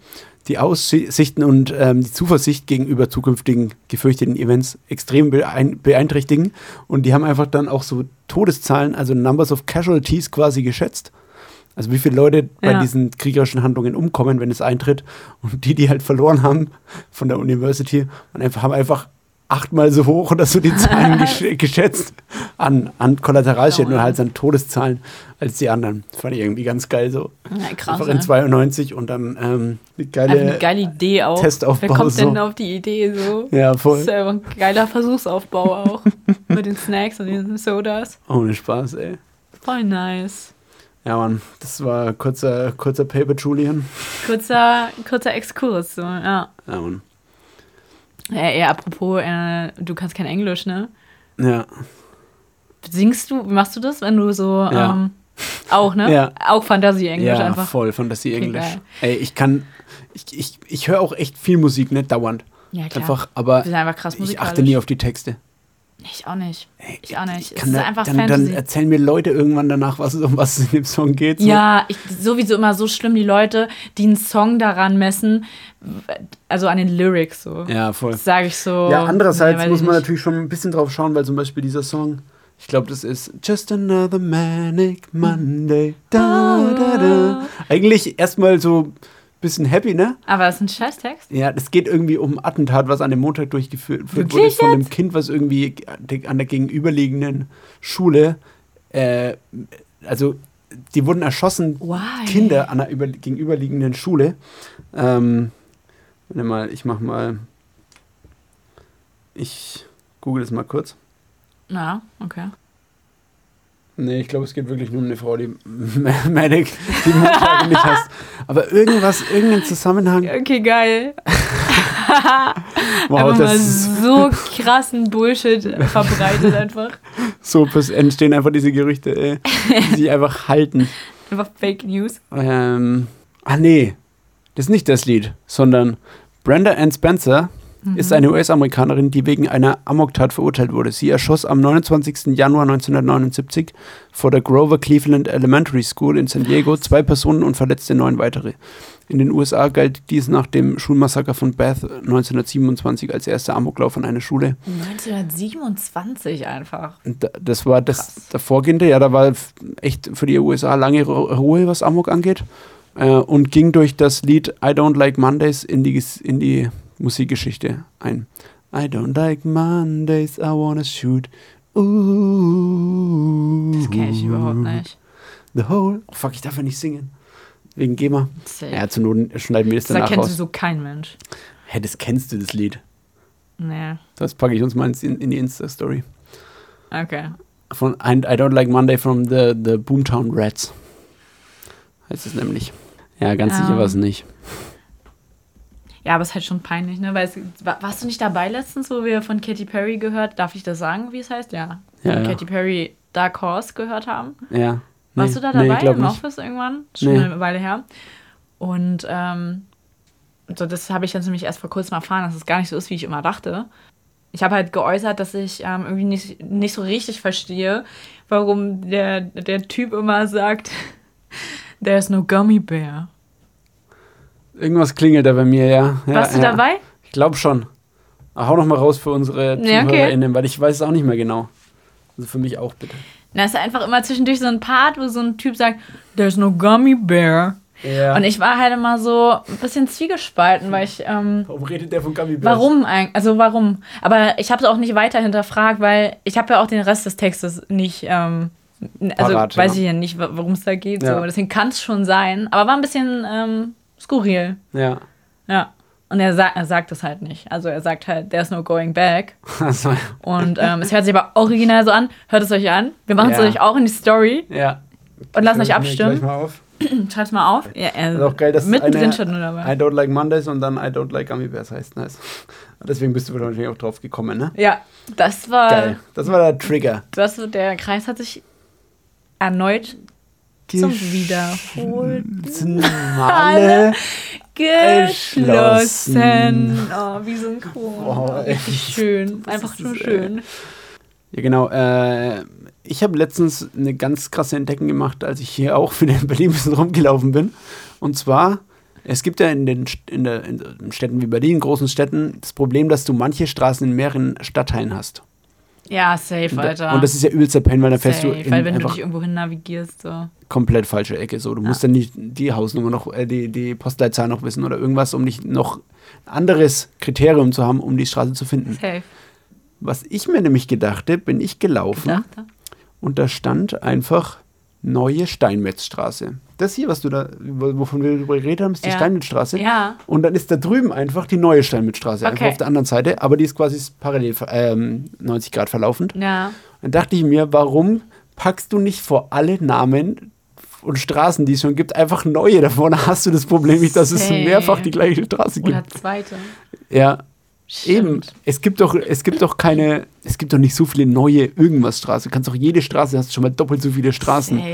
die Aussichten und ähm, die Zuversicht gegenüber zukünftigen gefürchteten Events extrem beein beeinträchtigen. Und die haben einfach dann auch so Todeszahlen, also Numbers of Casualties quasi geschätzt. Also wie viele Leute bei Ja. diesen kriegerischen Handlungen umkommen, wenn es eintritt. Und die, die halt verloren haben von der University, und einfach, haben einfach achtmal so hoch oder so die [laughs] Zahlen gesch geschätzt an, an Kollateralschäden Oh, und halt an Todeszahlen als die anderen. Das fand ich irgendwie ganz geil so. Ja, krass. Einfach in ne? 92 und dann ähm, die Einfach eine geile. geile Idee auch. Testaufbau Wer kommt so. denn auf die Idee so? Ja, Das voll. ist ja ein geiler Versuchsaufbau auch. [laughs] Mit den Snacks und den Sodas. Ohne Spaß, ey. Voll nice. Ja, Mann, das war kurzer, kurzer Paper Julian. Kurzer, kurzer Exkurs, so, ja. Ja, Mann. Ja, ja apropos, äh, du kannst kein Englisch, ne? Ja. Singst du, machst du das, wenn du so, Ja. ähm, auch, ne? [laughs] Ja. Auch Fantasie-Englisch ja, einfach. voll Fantasie-Englisch. Ey, ich kann, ich, ich, ich höre auch echt viel Musik, ne, dauernd. Ja, klar. Einfach, aber einfach krass ich achte nie auf die Texte. Ich auch nicht. Ich auch nicht. Ich Es ist da, einfach dann, dann Fantasy. erzählen mir Leute irgendwann danach, was, um was es in dem Song geht. So. Ja, ich, sowieso immer so schlimm, die Leute, die einen Song daran messen, also an den Lyrics so. Ja, voll. Sage ich so. Ja, andererseits nee, muss man nicht. natürlich schon ein bisschen drauf schauen, weil zum Beispiel dieser Song, ich glaube, das ist Just Another Manic Monday. Da, da, da. Eigentlich erstmal so bisschen happy, ne? Aber das ist ein Scheißtext. Ja, es geht irgendwie um ein Attentat, was an dem Montag durchgeführt wurde Wirklich von einem Kind, was irgendwie an der gegenüberliegenden Schule, äh, also die wurden erschossen, Why? Kinder an der über, gegenüberliegenden Schule. Ähm, warte mal, ich mach mal, ich google das mal kurz. Ja, okay. Nee, ich glaube, es geht wirklich nur um eine Frau, die [laughs] Medic, die Montage nicht hast. Aber irgendwas, irgendein Zusammenhang. Okay, geil. [laughs] Wow, einfach das ist so krassen Bullshit verbreitet einfach. so entstehen einfach diese Gerüchte, ey, die sich einfach halten. Einfach Fake News. Ähm, ah nee, das ist nicht das Lied, sondern Brenda Ann Spencer ist eine US-Amerikanerin, die wegen einer Amoktat verurteilt wurde. Sie erschoss am 29. Januar 1979 vor der Grover Cleveland Elementary School in San Diego zwei Personen und verletzte neun weitere. In den USA galt dies nach dem Schulmassaker von Bath 1927 als erster Amoklauf an einer Schule. 1927 einfach. Das war das davorgehende, ja, da war echt für die USA lange Ru- Ruhe, was Amok angeht. Äh, und ging durch das Lied I Don't Like Mondays in die, in die Musikgeschichte ein. I don't like Mondays, I wanna shoot. Ooh. Das kenne ich überhaupt nicht. The whole. Oh, fuck, ich darf ja nicht singen. Wegen GEMA. Safe. Ja, zur Not schneiden wir das das danach raus. sowieso kein Mensch. Hä, das kennst du, das Lied. Nee. Das packe ich uns mal in, in die Insta-Story. Okay. Von I, I Don't Like Monday from the, the Boomtown Rats. Heißt es nämlich. Ja, ganz sicher Ähm. war es nicht. Ja, aber es ist halt schon peinlich, ne? Weil es, wa- warst du nicht dabei letztens, wo wir von Katy Perry gehört? Darf ich das sagen, wie es heißt? Ja. Ja, ja. Katy Perry Dark Horse gehört haben. Ja. Warst Nee, du da nee, dabei glaub im nicht. Office irgendwann? Schon Nee. eine Weile her. Und ähm, so, das habe ich jetzt nämlich erst vor kurzem erfahren, dass es gar nicht so ist, wie ich immer dachte. Ich habe halt geäußert, dass ich ähm, irgendwie nicht, nicht so richtig verstehe, warum der, der Typ immer sagt, [laughs] there's no gummy bear. Irgendwas klingelt da bei mir, ja. ja Warst du ja. dabei? Ich glaube schon. Aber hau noch mal raus für unsere Ja, okay. ZuhörerInnen, weil ich weiß es auch nicht mehr genau. Also für mich auch bitte. Da ist einfach immer zwischendurch so ein Part, wo so ein Typ sagt, there's no gummy bear. Ja. Und ich war halt immer so ein bisschen zwiegespalten, weil ich, ähm, Warum redet der von Gummy Bears? warum eigentlich, also warum? Aber ich habe es auch nicht weiter hinterfragt, weil ich habe ja auch den Rest des Textes nicht, ähm, also Parat, weiß ja. ich ja nicht, worum es da geht. Ja. So. Deswegen kann es schon sein, aber war ein bisschen ähm, skurril. Ja. Ja. Und er, sa er sagt es halt nicht. Also er sagt halt, there's no going back. [laughs] Also, Und ähm, es hört sich aber original so an. Hört es euch an. Wir machen es Ja. euch auch in die Story ja. und lassen euch gleich abstimmen. mal auf. [clears throat] Schreib's mal auf. Ja, er Das ist auch geil, dass mittendrin eine, schon nur I dabei. don't like Mondays und dann I don't like Gummy Bears heißt. Nice. [laughs] Deswegen bist du wahrscheinlich auch drauf gekommen, ne? Ja, das war. Geil. Das war der Trigger. Das, der Kreis hat sich erneut zum Wiederholen Male. geschlossen. Oh, wie ey. Richtig schön. Einfach nur das, schön. Ja, genau. Äh, ich habe letztens eine ganz krasse Entdeckung gemacht, als ich hier auch wieder in Berlin ein bisschen rumgelaufen bin. Und zwar, es gibt ja in den in der, in Städten wie Berlin, großen Städten, das Problem, dass du manche Straßen in mehreren Stadtteilen hast. Ja, safe, da- Alter. und das ist ja übelster Pain, weil dann fährst du in weil wenn du dich irgendwo hin navigierst, so. Komplett falsche Ecke. So, du musst dann nicht die Hausnummer noch, äh, die, die Postleitzahl noch wissen oder irgendwas, um nicht noch ein anderes Kriterium zu haben, um die Straße zu finden. Safe. Was ich mir nämlich gedachte, bin ich gelaufen Dachte. und da stand einfach neue Steinmetzstraße. Das hier, was du da, wovon wir drüber geredet haben, ist die Ja. Steinmetzstraße. Ja. Und dann ist da drüben einfach die neue Steinmetzstraße, einfach Okay. auf der anderen Seite, aber die ist quasi parallel ähm, 90 Grad verlaufend. Ja. Dann dachte ich mir, warum packst du nicht vor alle Namen und Straßen, die es schon gibt, einfach neue davon? Hast du das Problem nicht, dass es mehrfach die gleiche Straße gibt? Oder zweite. Ja, eben. Stimmt. Es gibt doch, es gibt doch keine, es gibt doch nicht so viele neue irgendwas Straße. Du kannst doch jede Straße, hast schon mal doppelt so viele Straßen. Safe.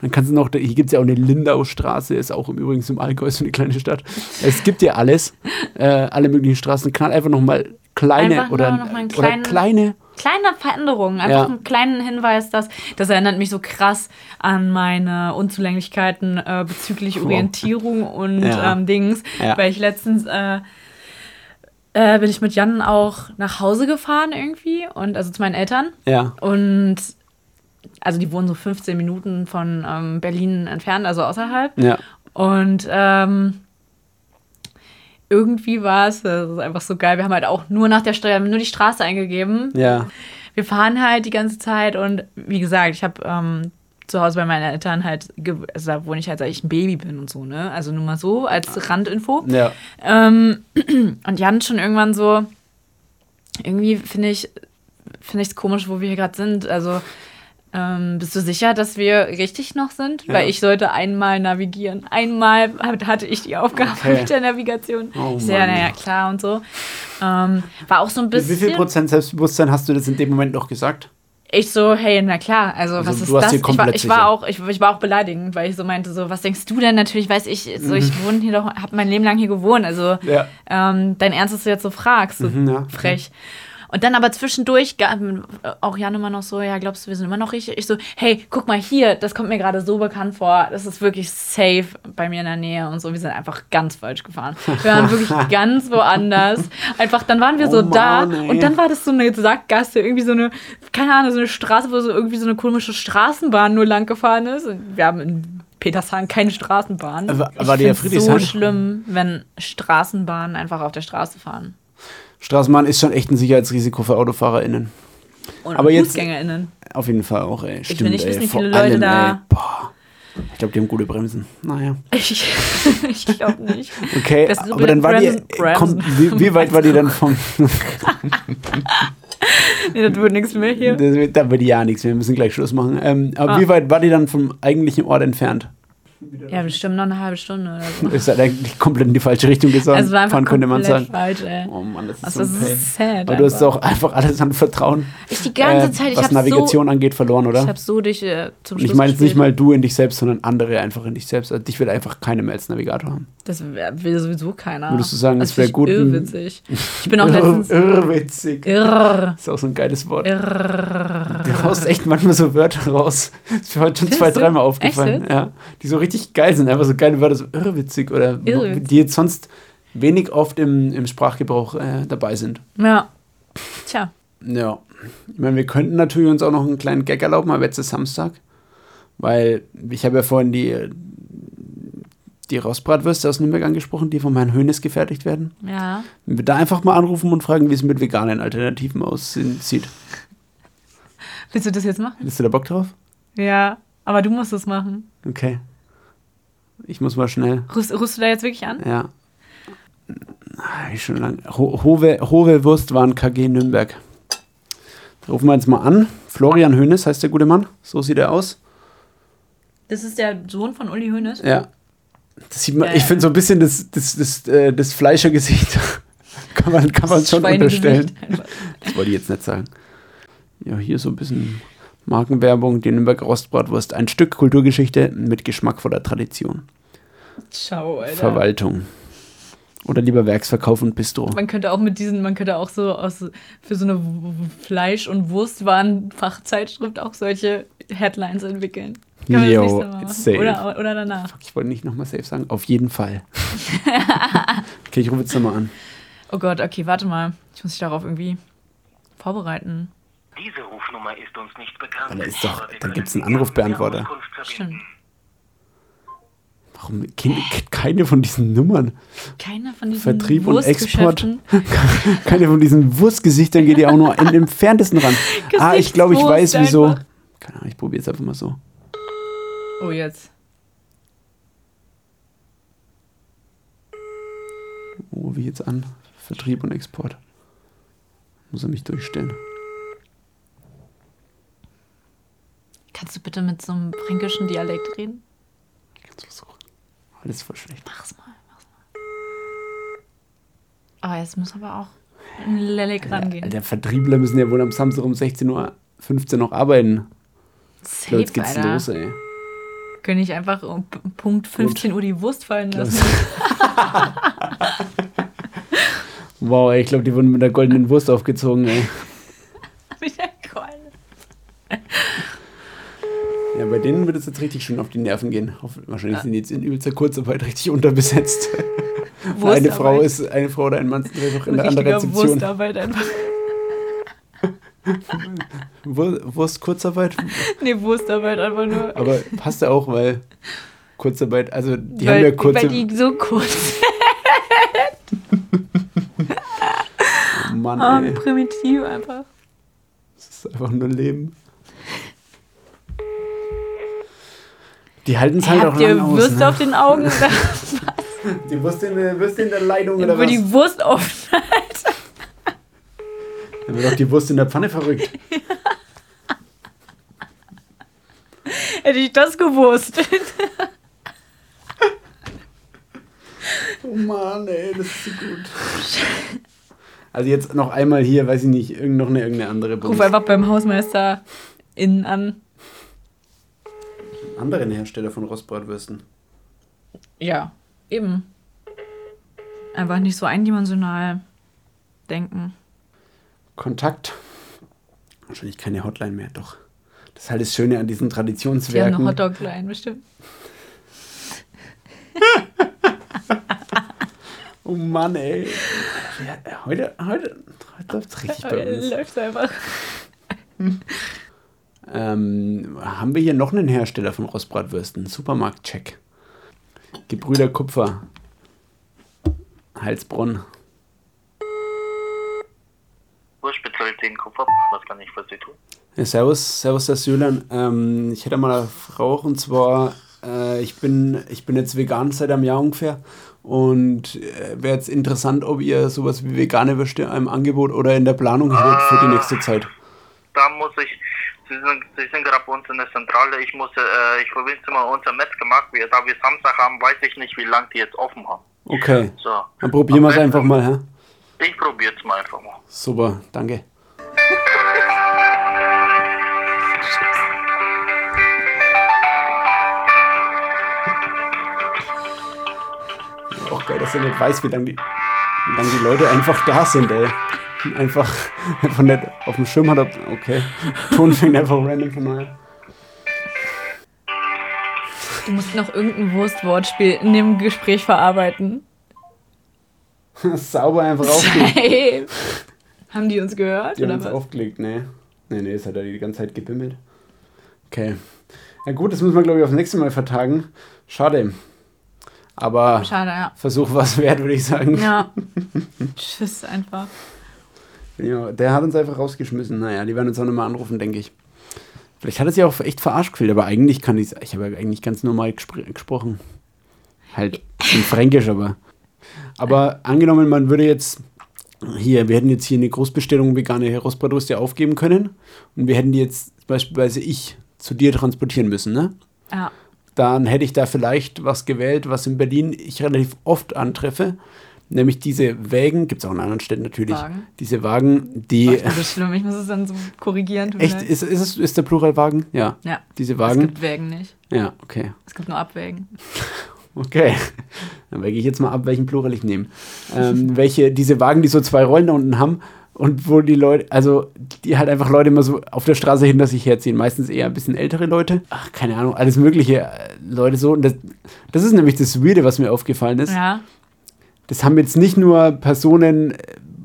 Dann kannst du noch, hier gibt es ja auch eine Lindaustraße, ist auch im Übrigen im Allgäu so eine kleine Stadt. Es gibt ja alles, äh, alle möglichen Straßen. Knall einfach noch mal kleine Einfach oder, noch mal einen oder kleinen- kleine. Kleine Veränderungen, einfach Ja. einen kleinen Hinweis, dass das erinnert mich so krass an meine Unzulänglichkeiten äh, bezüglich Wow. Orientierung und Ja. ähm, Dings, Ja. weil ich letztens äh, äh, bin ich mit Jan auch nach Hause gefahren irgendwie und also zu meinen Eltern Ja, und also die wohnen so 15 Minuten von ähm, Berlin entfernt, also außerhalb. ja. Und ähm, irgendwie war es, das ist einfach so geil. Wir haben halt auch nur nach der Steuer, nur die Straße eingegeben. Ja, Wir fahren halt die ganze Zeit und wie gesagt, ich habe ähm, zu Hause bei meinen Eltern halt, also da wohne ich halt, seit ich ein Baby bin und so, ne? Also nur mal so als Randinfo. ja. Ähm, [clears throat] und Jan schon irgendwann so, irgendwie finde ich finde ich es komisch, wo wir hier gerade sind. Also ähm, bist du sicher, dass wir richtig noch sind? Ja. Weil ich sollte einmal navigieren. Einmal hat- hatte ich die Aufgabe Okay. mit der Navigation. Oh ich so, ja, naja, klar und so. Ähm, war auch so ein Wie bisschen. viel Prozent Selbstbewusstsein hast du das in dem Moment noch gesagt? Ich so, hey, na klar, also, Also, was ist das? Ich war, ich war auch, ich, ich war auch beleidigend, weil ich so meinte, so, was denkst du denn? Natürlich weiß ich, so, ich wohne hier doch, habe mein Leben lang hier gewohnt, also Ja. ähm, dein Ernst, dass du jetzt so fragst, so Mhm, ja. frech. Und dann aber zwischendurch, ga- auch Jan immer noch so, ja, glaubst du, wir sind immer noch richtig? Ich so, hey, guck mal hier, das kommt mir gerade so bekannt vor, das ist wirklich safe bei mir in der Nähe und so. Wir sind einfach ganz falsch gefahren. Wir waren wirklich [laughs] ganz woanders. Einfach, dann waren wir Oh so da Mann, ey. und dann war das so eine Sackgasse, irgendwie so eine, keine Ahnung, so eine Straße, wo so irgendwie so eine komische Straßenbahn nur lang gefahren ist. Und wir haben in Petershagen keine Straßenbahn. Aber- ich war die ja find's so schlimm, wenn Straßenbahnen einfach auf der Straße fahren. Straßenbahn ist schon echt ein Sicherheitsrisiko für AutofahrerInnen. Und Aber jetzt- FußgängerInnen. Auf jeden Fall auch, ey. Stimmt, will nicht ey. wissen, wie viele Leute allem, da- Ey, boah. Ich glaube, die haben gute Bremsen. Naja. [laughs] Ich, ich glaube nicht. Okay, Das aber dann war die. Bremsen- Bremsen. Komm, wie, wie weit war die dann vom. [laughs] Nee, das wird nichts mehr hier. Das da wird ja nichts, wir müssen gleich Schluss machen. Ähm, aber Ah. wie weit war die dann vom eigentlichen Ort entfernt? Ja, bestimmt noch eine halbe Stunde oder so. [laughs] Ist halt eigentlich komplett in die falsche Richtung gefahren, Also war einfach fahren, könnte man sagen. falsch, ey. Oh Mann, das ist Also, so das ist sad. Aber du hast auch einfach alles an Vertrauen, Ich die ganze äh, Zeit, ich was Navigation so, angeht, verloren, oder? ich habe so dich äh, zum Und Schluss ich meine jetzt nicht mal du in dich selbst, sondern andere einfach in dich selbst. Also dich will einfach keiner mehr als Navigator haben. Das wär- will sowieso keiner. Würdest du sagen, das es wär find ich gut, Irrwitzig. Ich bin auch Irr, [laughs] letztens. irrwitzig. Irr. Ist auch so ein geiles Wort. Irr. Du haust echt manchmal so Wörter raus. Das ist mir heute schon Findest zwei, dreimal Echt aufgefallen. jetzt? Ja, die so richtig geil sind. Einfach so geile Wörter, so irrwitzig oder Irrwitzig. die jetzt sonst wenig oft im, im Sprachgebrauch äh, dabei sind. Ja. Tja. Ja. Ich meine, wir könnten natürlich uns auch noch einen kleinen Gag erlauben, aber jetzt ist Samstag. Weil ich habe ja vorhin die, die Rostbratwürste aus Nürnberg angesprochen, die von Herrn Hönes gefertigt werden. Ja. Wenn wir da einfach mal anrufen und fragen, wie es mit veganen Alternativen aussieht. Willst du das jetzt machen? Hättest du da Bock drauf? Ja. Aber du musst es machen. Okay. Ich muss mal schnell. Rufst, rufst du da jetzt wirklich an? Ja. Ah, ich schon lang. Ho Hove, Hove Wurstwaren KG Nürnberg. Da rufen wir jetzt mal an. Florian Hönes heißt der gute Mann. So sieht er aus. Das ist der Sohn von Uli Hoeneß. Ja. Das sieht man, Ja, ich ja. finde so ein bisschen das, das, das, äh, das Fleischergesicht. [laughs] kann man, kann man schon unterstellen. Das wollte ich jetzt nicht sagen. Ja, hier so ein bisschen Markenwerbung. Die Nürnberg Rostbratwurst. Ein Stück Kulturgeschichte mit geschmackvoller Tradition. Ciao, Alter. Verwaltung. Oder lieber Werksverkauf und Bistro. Man könnte auch mit diesen, man könnte auch so aus, für so eine Fleisch- und Wurstwaren-Fachzeitschrift auch solche Headlines entwickeln. Kann man das Jo, nächste Mal. Oder, oder danach. Ich wollte nicht nochmal safe sagen. Auf jeden Fall. [laughs] okay, ich rufe jetzt nochmal an. Oh Gott, okay, warte mal. Ich muss mich darauf irgendwie vorbereiten. Diese Rufnummer ist uns nicht bekannt. Aber da ist doch- aber wir da können gibt's einen Anrufbeantworter. Stimmt. Warum keine von diesen Nummern? Keine von diesen Vertrieb und Export. [laughs] Keine von diesen Wurstgesichtern geht ja auch nur im entferntesten ran. [laughs] ah, ich glaube, ich weiß wieso. einfach. Keine Ahnung, ich probiere es einfach mal so. Oh, jetzt. Wo rufe ich jetzt an? Vertrieb und Export. Muss er mich durchstellen. Kannst du bitte mit so einem fränkischen Dialekt reden? Ich kann's versuchen. Alles voll schlecht. Mach's mal, mach's mal. Aber jetzt muss aber auch ein Lelek rangehen. Der Vertriebler müssen ja wohl am Samstag um 16.15 Uhr noch arbeiten. Safe, Jetzt geht's Alter. los, ey. Können ich einfach um Punkt 15 Uhr die Wurst fallen lassen? Wow, ey, ich glaube, die wurden mit der goldenen Wurst aufgezogen, ey. [laughs] Mit der Keule. Ja, bei denen wird es jetzt richtig schön auf die Nerven gehen. Wahrscheinlich Ja. sind die jetzt in übelster Kurzarbeit richtig unterbesetzt. Eine Frau ist, eine Frau oder ein Mann sind einfach in der anderen Rezeption. Wurstarbeit einfach. [laughs] Wur Wurst Kurzarbeit, Nee, Wurstarbeit einfach nur. aber passt ja auch, weil Kurzarbeit, also die haben weil, ja kurze. weil die so kurz [laughs] oh Mann, haben, ey, primitiv einfach. das ist einfach nur Leben. Die halten es halt auch Habt ihr lang aus. Würste Ne? auf den Augen? [laughs] Die Würste in der, Würste in der Leitung oder Wo was? die Wurst aufschneidet. [laughs] Dann wird doch die Wurst in der Pfanne verrückt. [laughs] Hätte ich das gewusst. Oh Mann, ey, das ist so gut. Also jetzt noch einmal hier, weiß ich nicht, irgend noch eine irgendeine andere Ruf Bums- einfach beim Hausmeister innen an. Anderen Hersteller von Rostbratwürsten. Ja, eben. Einfach nicht so eindimensional denken. Kontakt. Wahrscheinlich keine Hotline mehr, doch. Das ist halt das Schöne an diesen Die haben eine Traditionswerken. Hotdog-Line bestimmt. [laughs] Oh Mann, ey. Ja, heute, heute, heute läuft's richtig bei uns. Läuft einfach. [laughs] Ähm, haben wir hier noch einen Hersteller von Rostbratwürsten? Supermarkt-Check. Gebrüder Kupfer. Heilsbronn. Wurstspezialitäten Kupfer, was kann ich für Sie tun? Ja, servus, servus, Herr Söhlern. Ähm, ich hätte mal eine Frage und zwar, äh, ich, bin, ich bin jetzt vegan seit einem Jahr ungefähr und äh, wäre jetzt interessant, ob ihr sowas wie vegane Würste im Angebot oder in der Planung habt für die nächste Zeit. Da muss ich, Sie sind, Sie sind gerade bei uns in der Zentrale, ich muss, äh, ich Sie mal unser Metzgermarkt, wir, da wir Samstag haben, weiß ich nicht, wie lange die jetzt offen haben. Okay, So. dann probieren wir es einfach mal, hä? Ich probiere es mal einfach mal. Super, danke. Auch geil, dass er nicht weiß, wie lange die, wie lang die Leute einfach da sind, ey. Einfach, einfach nicht auf dem Schirm hat. Okay. Ton fängt einfach random von neu. an. Du musst noch irgendein Wurstwortspiel in dem Gespräch verarbeiten. [laughs] Sauber einfach aufgelegt. Haben die uns gehört? Die haben uns was? aufgelegt, nee. Nee, nee, es hat er die ganze Zeit gebimmelt. Okay. Ja gut, das müssen wir, glaube ich, aufs nächste Mal vertagen. Schade. Aber Schade, ja. Versuch was wert, würde ich sagen. Ja. [laughs] Tschüss einfach. Ja, der hat uns einfach rausgeschmissen. Naja, die werden uns auch nochmal anrufen, denke ich. Vielleicht hat er sich auch echt verarscht gefühlt, aber eigentlich kann ich Ich habe ja eigentlich ganz normal gespr gesprochen. Halt in Fränkisch, aber. Aber angenommen, man würde jetzt. Hier, wir hätten jetzt hier eine Großbestellung vegane Rostbratwürste aufgeben können. Und wir hätten die jetzt beispielsweise ich zu dir transportieren müssen, ne? Ja. dann hätte ich da vielleicht was gewählt, was in Berlin ich relativ oft antreffe. Nämlich diese Wägen, gibt es auch in anderen Städten natürlich, Wagen? diese Wagen, die. Bin so schlimm, ich muss es dann so korrigieren. Echt? leid. Ist, ist, es, ist der Plural Wagen? Ja. ja. Diese Es Wagen? gibt Wägen nicht. Ja, okay. Es gibt nur Abwägen. [laughs] Okay. Dann wäge ich jetzt mal ab, welchen Plural ich nehme. Ähm, welche, diese Wagen, die so zwei Rollen da unten haben und wo die Leute, also die halt einfach Leute immer so auf der Straße hinter sich herziehen. Meistens eher ein bisschen ältere Leute. Ach, keine Ahnung, alles mögliche äh, Leute so. Und das, das ist nämlich das Weirde, was mir aufgefallen ist. Ja. Das haben jetzt nicht nur Personen, äh,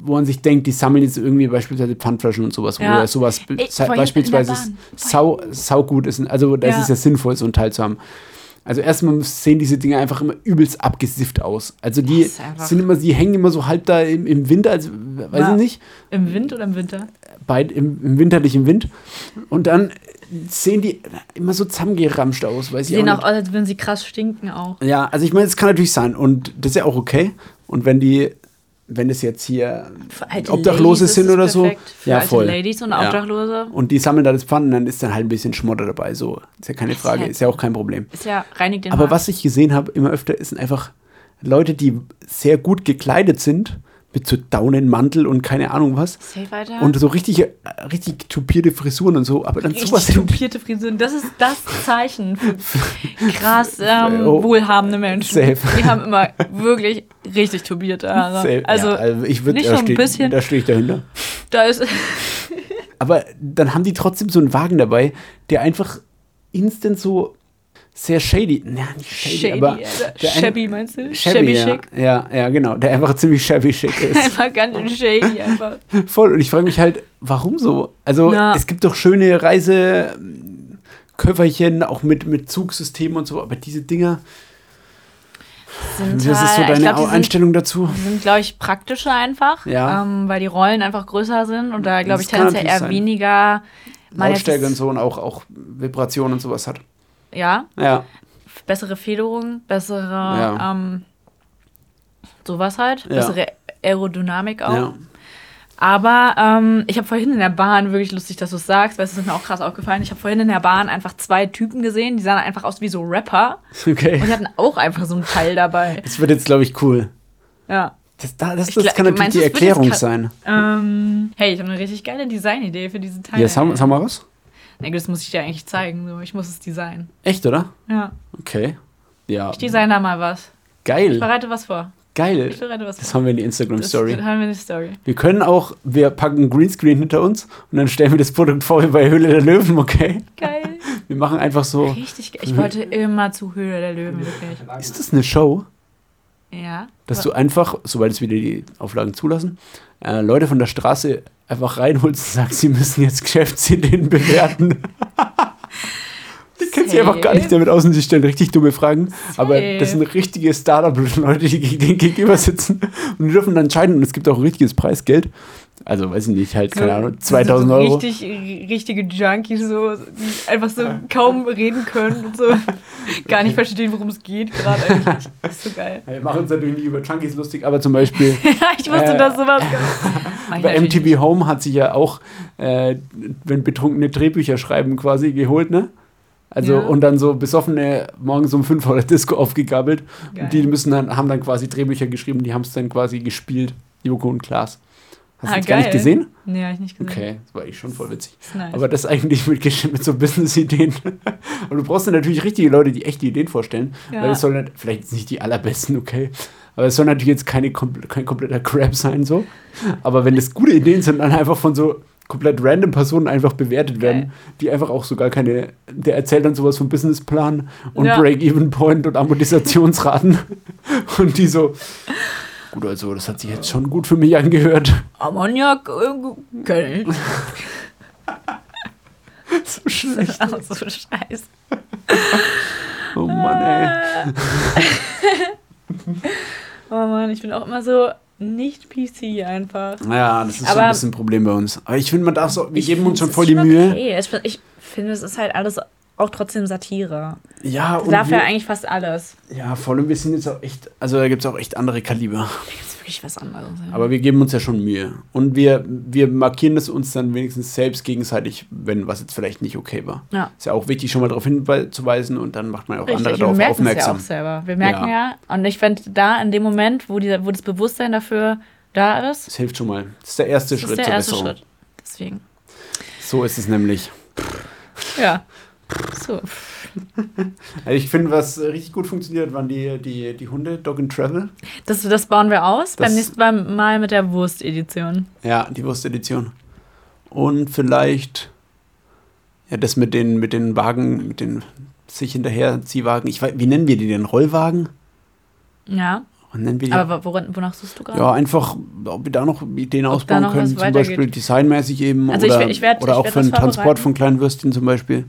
wo man sich denkt, die sammeln jetzt irgendwie beispielsweise Pfandflaschen und sowas, Ja. wo sowas vorhin beispielsweise sau, sau gut ist. Also da ist Ja. es ja sinnvoll, so ein Teil zu haben. Also erstmal sehen diese Dinge einfach immer übelst abgesifft aus. Also die Das ist sind immer, die hängen immer so halb da im, im Winter, also weiß Ja. ich nicht, Im Wind oder im Winter? Beid, im, im winterlichen Wind. Und dann sehen die immer so zusammengeramscht aus, weiß ich Sehen auch auch aus, als würden sie krass stinken auch. Ja, also ich meine, es kann natürlich sein und das ist ja auch okay. Und wenn die, wenn es jetzt hier Obdachlose Ladies sind ist oder so. Für ja voll. Ladies und Ja. Obdachlose Und die sammeln da das Pfannen, dann ist dann halt ein bisschen Schmotter dabei. So, ist ja keine Ist Frage, ja- ist ja auch kein Problem. ist ja reinigt den Aber Markt. was ich gesehen habe, immer öfter, sind einfach Leute, die sehr gut gekleidet sind, mit so Daunenmantel und keine Ahnung was. Weiter. Und so richtig, äh, richtig tupierte Frisuren und so, aber dann sowas Richtig hin. tupierte Frisuren. Das ist das Zeichen für krass [laughs] ähm, Oh. wohlhabende Menschen. Safe. Die haben immer wirklich richtig tubierte Haare. Safe. Also, ja, also ich würde nicht da so ein stehe bisschen- da stehe ich dahinter. da ist. Aber dann haben die trotzdem so einen Wagen dabei, der einfach instant so sehr shady, na, nicht shady, Shady, aber Alter. der Shabby meinst du? shabby, ja, schick. ja, ja, genau, der einfach ziemlich shabby schick ist. [laughs] Einfach ganz shady einfach. [laughs] Voll. Und ich frage mich halt, warum so? Also, Na. es gibt doch schöne Reiseköfferchen, auch mit, mit Zugsystem und so, aber diese Dinger, Sind das ist so deine glaub, die sind, Einstellung dazu. sind glaube ich, praktischer einfach. Ja. Ähm, weil die Rollen einfach größer sind und da, glaube ich, tendenziell eher sein. weniger. Lautstärke und so und auch, auch Vibrationen und sowas hat. Ja, Ja, bessere Federung, bessere. Ja. Ähm, sowas halt. Bessere Aerodynamik auch. Aber ähm, ich habe vorhin in der Bahn, wirklich lustig, dass du es sagst, weil es ist mir auch krass aufgefallen, ich habe vorhin in der Bahn einfach zwei Typen gesehen, die sahen einfach aus wie so Rapper Okay. und die hatten auch einfach so einen Teil dabei. Das wird jetzt, glaube ich, cool. Ja. Das, da- das, das gla- kann natürlich meinst die das Erklärung sein. Ähm, hey, ich habe eine richtig geile Designidee für diese Teile. Ja, sag, sag mal was. Nee, das muss ich dir eigentlich zeigen. So. Ich muss es designen. Echt, oder? Ja. Okay. Ja. Ich design da mal was. Ich Geil. bereite was vor. Geil. Ich bereite was Das vor. haben wir in die Instagram-Story. Das haben wir in die Story. Wir können auch, wir packen ein Greenscreen hinter uns und dann stellen wir das Produkt vor wie bei Höhle der Löwen, okay? Geil. [laughs] Wir machen einfach so. Richtig geil. Ich wollte immer zu Höhle der Löwen, wirklich. Ist das eine Show, Ja. dass du einfach, sobald es wieder die Auflagen zulassen, äh, Leute von der Straße einfach reinholst und sagst, sie müssen jetzt Geschäftsideen bewerten? [laughs] Die kennen sich einfach gar nicht damit aus und sie stellen richtig dumme Fragen. Aber das sind richtige Startup-Leute, die denen gegenüber sitzen und die dürfen dann entscheiden. Und es gibt auch ein richtiges Preisgeld. Also, weiß ich nicht, halt, keine Ahnung, 2000 so Euro. Richtig, richtige Junkies, so, die einfach so kaum reden können und so [laughs] gar nicht verstehen, worum es geht gerade eigentlich. Das ist so geil. Wir machen uns natürlich nicht über Junkies lustig, aber zum Beispiel [laughs] Ja, ich wusste, Äh, dass sowas kommt. [laughs] Bei MTV Home hat sich ja auch, äh, wenn Betrunkene Drehbücher schreiben, quasi geholt, ne? Also Ja. und dann so besoffene morgens um 5 Uhr Disco aufgegabelt. Geil. Und die müssen dann, haben dann quasi Drehbücher geschrieben, die haben es dann quasi gespielt. Joko und Klaas. Hast du Ah, das gar nicht gesehen? Nee, hab ich nicht gesehen. Okay, das war eigentlich schon voll witzig. Das ist nice. Aber das eigentlich [laughs] mit, mit so Business-Ideen. [laughs] Und du brauchst dann natürlich richtige Leute, die echte Ideen vorstellen. Ja. Weil es soll nicht, vielleicht nicht die allerbesten, okay. Aber es soll natürlich jetzt keine, kein kompletter Crap sein, so. Aber wenn es gute Ideen sind, dann einfach von so komplett random Personen einfach bewertet werden, Geil. die einfach auch so gar keine, der erzählt dann sowas vom Businessplan und Ja. Break-Even-Point und Amortisationsraten. [laughs] und die so, gut, also das hat sich jetzt schon gut für mich angehört. Ammoniak, äh, Geld. [laughs] [laughs] so schlecht. Ach, so scheiße. Oh Mann, ey. [laughs] Oh Mann, ich bin auch immer so nicht PC einfach. Ja, das ist so Aber- ein bisschen ein Problem bei uns. Aber ich finde, man darf so, wir geben uns schon voll die schon Mühe. Okay. Ich, ich finde, es ist halt alles auch trotzdem Satire. Ja, und Dafür wir, eigentlich fast alles. ja, vor allem, wir sind jetzt auch echt, also da gibt es auch echt andere Kaliber. Da gibt es wirklich was anderes. ja. Aber wir geben uns ja schon Mühe. Und wir, wir markieren es uns dann wenigstens selbst gegenseitig, wenn was jetzt vielleicht nicht okay war. ja. Ist ja auch wichtig, schon mal darauf hinzuweisen und dann macht man auch andere Richtig, wir darauf merken es ja aufmerksam. auch selber. Wir merken Ja. ja, und ich finde, da in dem Moment, wo, die, wo das Bewusstsein dafür da ist, das hilft schon mal. Das ist der erste das ist Schritt der zur erste Besserung. Schritt. Deswegen. So ist es nämlich. Ja. So. Also ich finde, was richtig gut funktioniert, waren die, die, die Hunde, Dog and Travel. Das, das bauen wir aus. Das- Beim nächsten Mal, mal mit der Wurst-Edition. Ja, die Wurstedition. Und vielleicht ja das mit den mit den Wagen, mit den sich hinterher Ziehwagen. Ich weiß, wie nennen wir die denn? Rollwagen? Ja. Und dann ich Aber woran, wonach suchst du gerade? ja, einfach, ob wir da noch Ideen Ob ausbauen noch können, zum. Beispiel designmäßig eben Also ich oder, werd- ich werd- oder ich auch für den Transport von kleinen Würstchen zum Beispiel.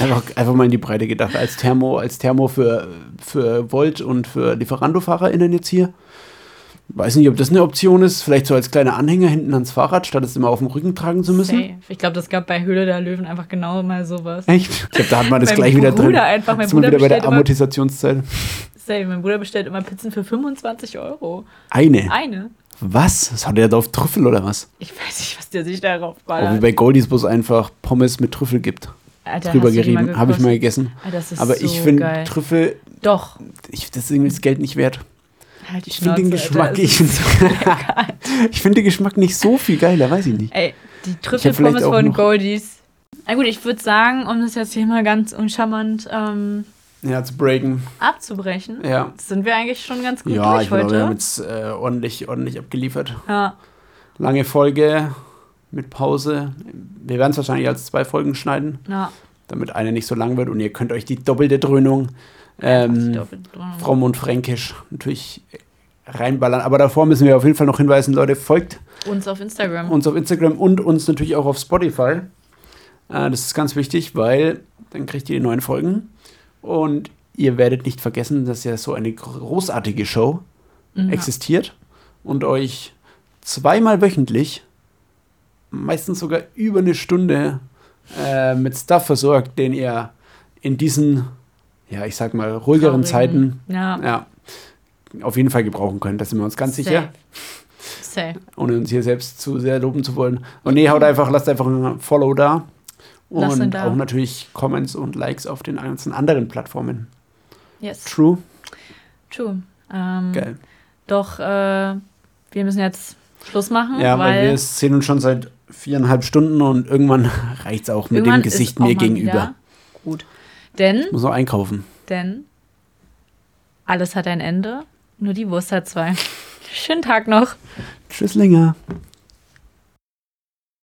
Einfach, einfach mal in die Breite gedacht, als Thermo, als Thermo für, für Volt und für Lieferando-FahrerInnen jetzt hier. Weiß nicht, ob das eine Option ist, vielleicht so als kleiner Anhänger hinten ans Fahrrad, statt es immer auf dem Rücken tragen zu müssen. Safe. Ich glaube, das gab bei Höhle der Löwen einfach genau mal sowas. Echt? Ich glaube, da hat man das gleich wieder drin. Einfach, mein Bruder wieder bei der immer- Safe. Mein Bruder bestellt immer Pizzen für 25 Euro. Eine. Eine. Was? Was hat der da auf Trüffel oder was? Ich weiß nicht, was der sich darauf Oh, wie ballert. bei Goldies, wo es einfach Pommes mit Trüffel gibt. Alter, Drüber gerieben. Habe ich mal gegessen. Alter, das ist Aber so ich finde. Trüffel, Doch. ich, das ist irgendwie das Geld nicht wert. Halt Ich finde den Geschmack, Alter, ich, [laughs] ich finde den Geschmack nicht so viel geiler, weiß ich nicht. Ey, die Trüffelpommes von Goldies. Na gut, ich würde sagen, um das jetzt hier mal ganz uncharmant ähm, Ja, zu breaken. abzubrechen, Ja. sind wir eigentlich schon ganz gut Ja, durch ich glaube, wir haben heute. jetzt äh, ordentlich, ordentlich abgeliefert. Ja, Lange Folge mit Pause. Wir werden es wahrscheinlich als zwei Folgen schneiden, ja. damit eine nicht so lang wird und ihr könnt euch die doppelte Dröhnung ähm, Doppelt drin. fromm und fränkisch natürlich reinballern. Aber davor müssen wir auf jeden Fall noch hinweisen, Leute, folgt Uns auf Instagram. uns auf Instagram und uns natürlich auch auf Spotify. Äh, das ist ganz wichtig, weil dann kriegt ihr die neuen Folgen. Und ihr werdet nicht vergessen, dass ja so eine großartige Show Mhm. existiert und euch zweimal wöchentlich, meistens sogar über eine Stunde, äh, mit Stuff versorgt, den ihr in diesen, ja, ich sag mal, ruhigeren Traurigen. Zeiten Ja, ja, auf jeden Fall gebrauchen können. Da sind wir uns ganz sicher Safe. ohne uns hier selbst zu sehr loben zu wollen. Und nee, haut einfach, lasst einfach ein Follow da. Und auch natürlich Comments und Likes auf den ganzen anderen Plattformen. Yes. True. True. Ähm, Geil. Doch, äh, wir müssen jetzt Schluss machen, Ja, weil, weil wir sehen uns schon seit viereinhalb Stunden und irgendwann [laughs] reicht es auch mit irgendwann dem Gesicht auch mir gegenüber. Gut. Denn, Muss noch einkaufen. denn, alles hat ein Ende, nur die Wurst hat zwei. [laughs] Schönen Tag noch. Tschüss, länger.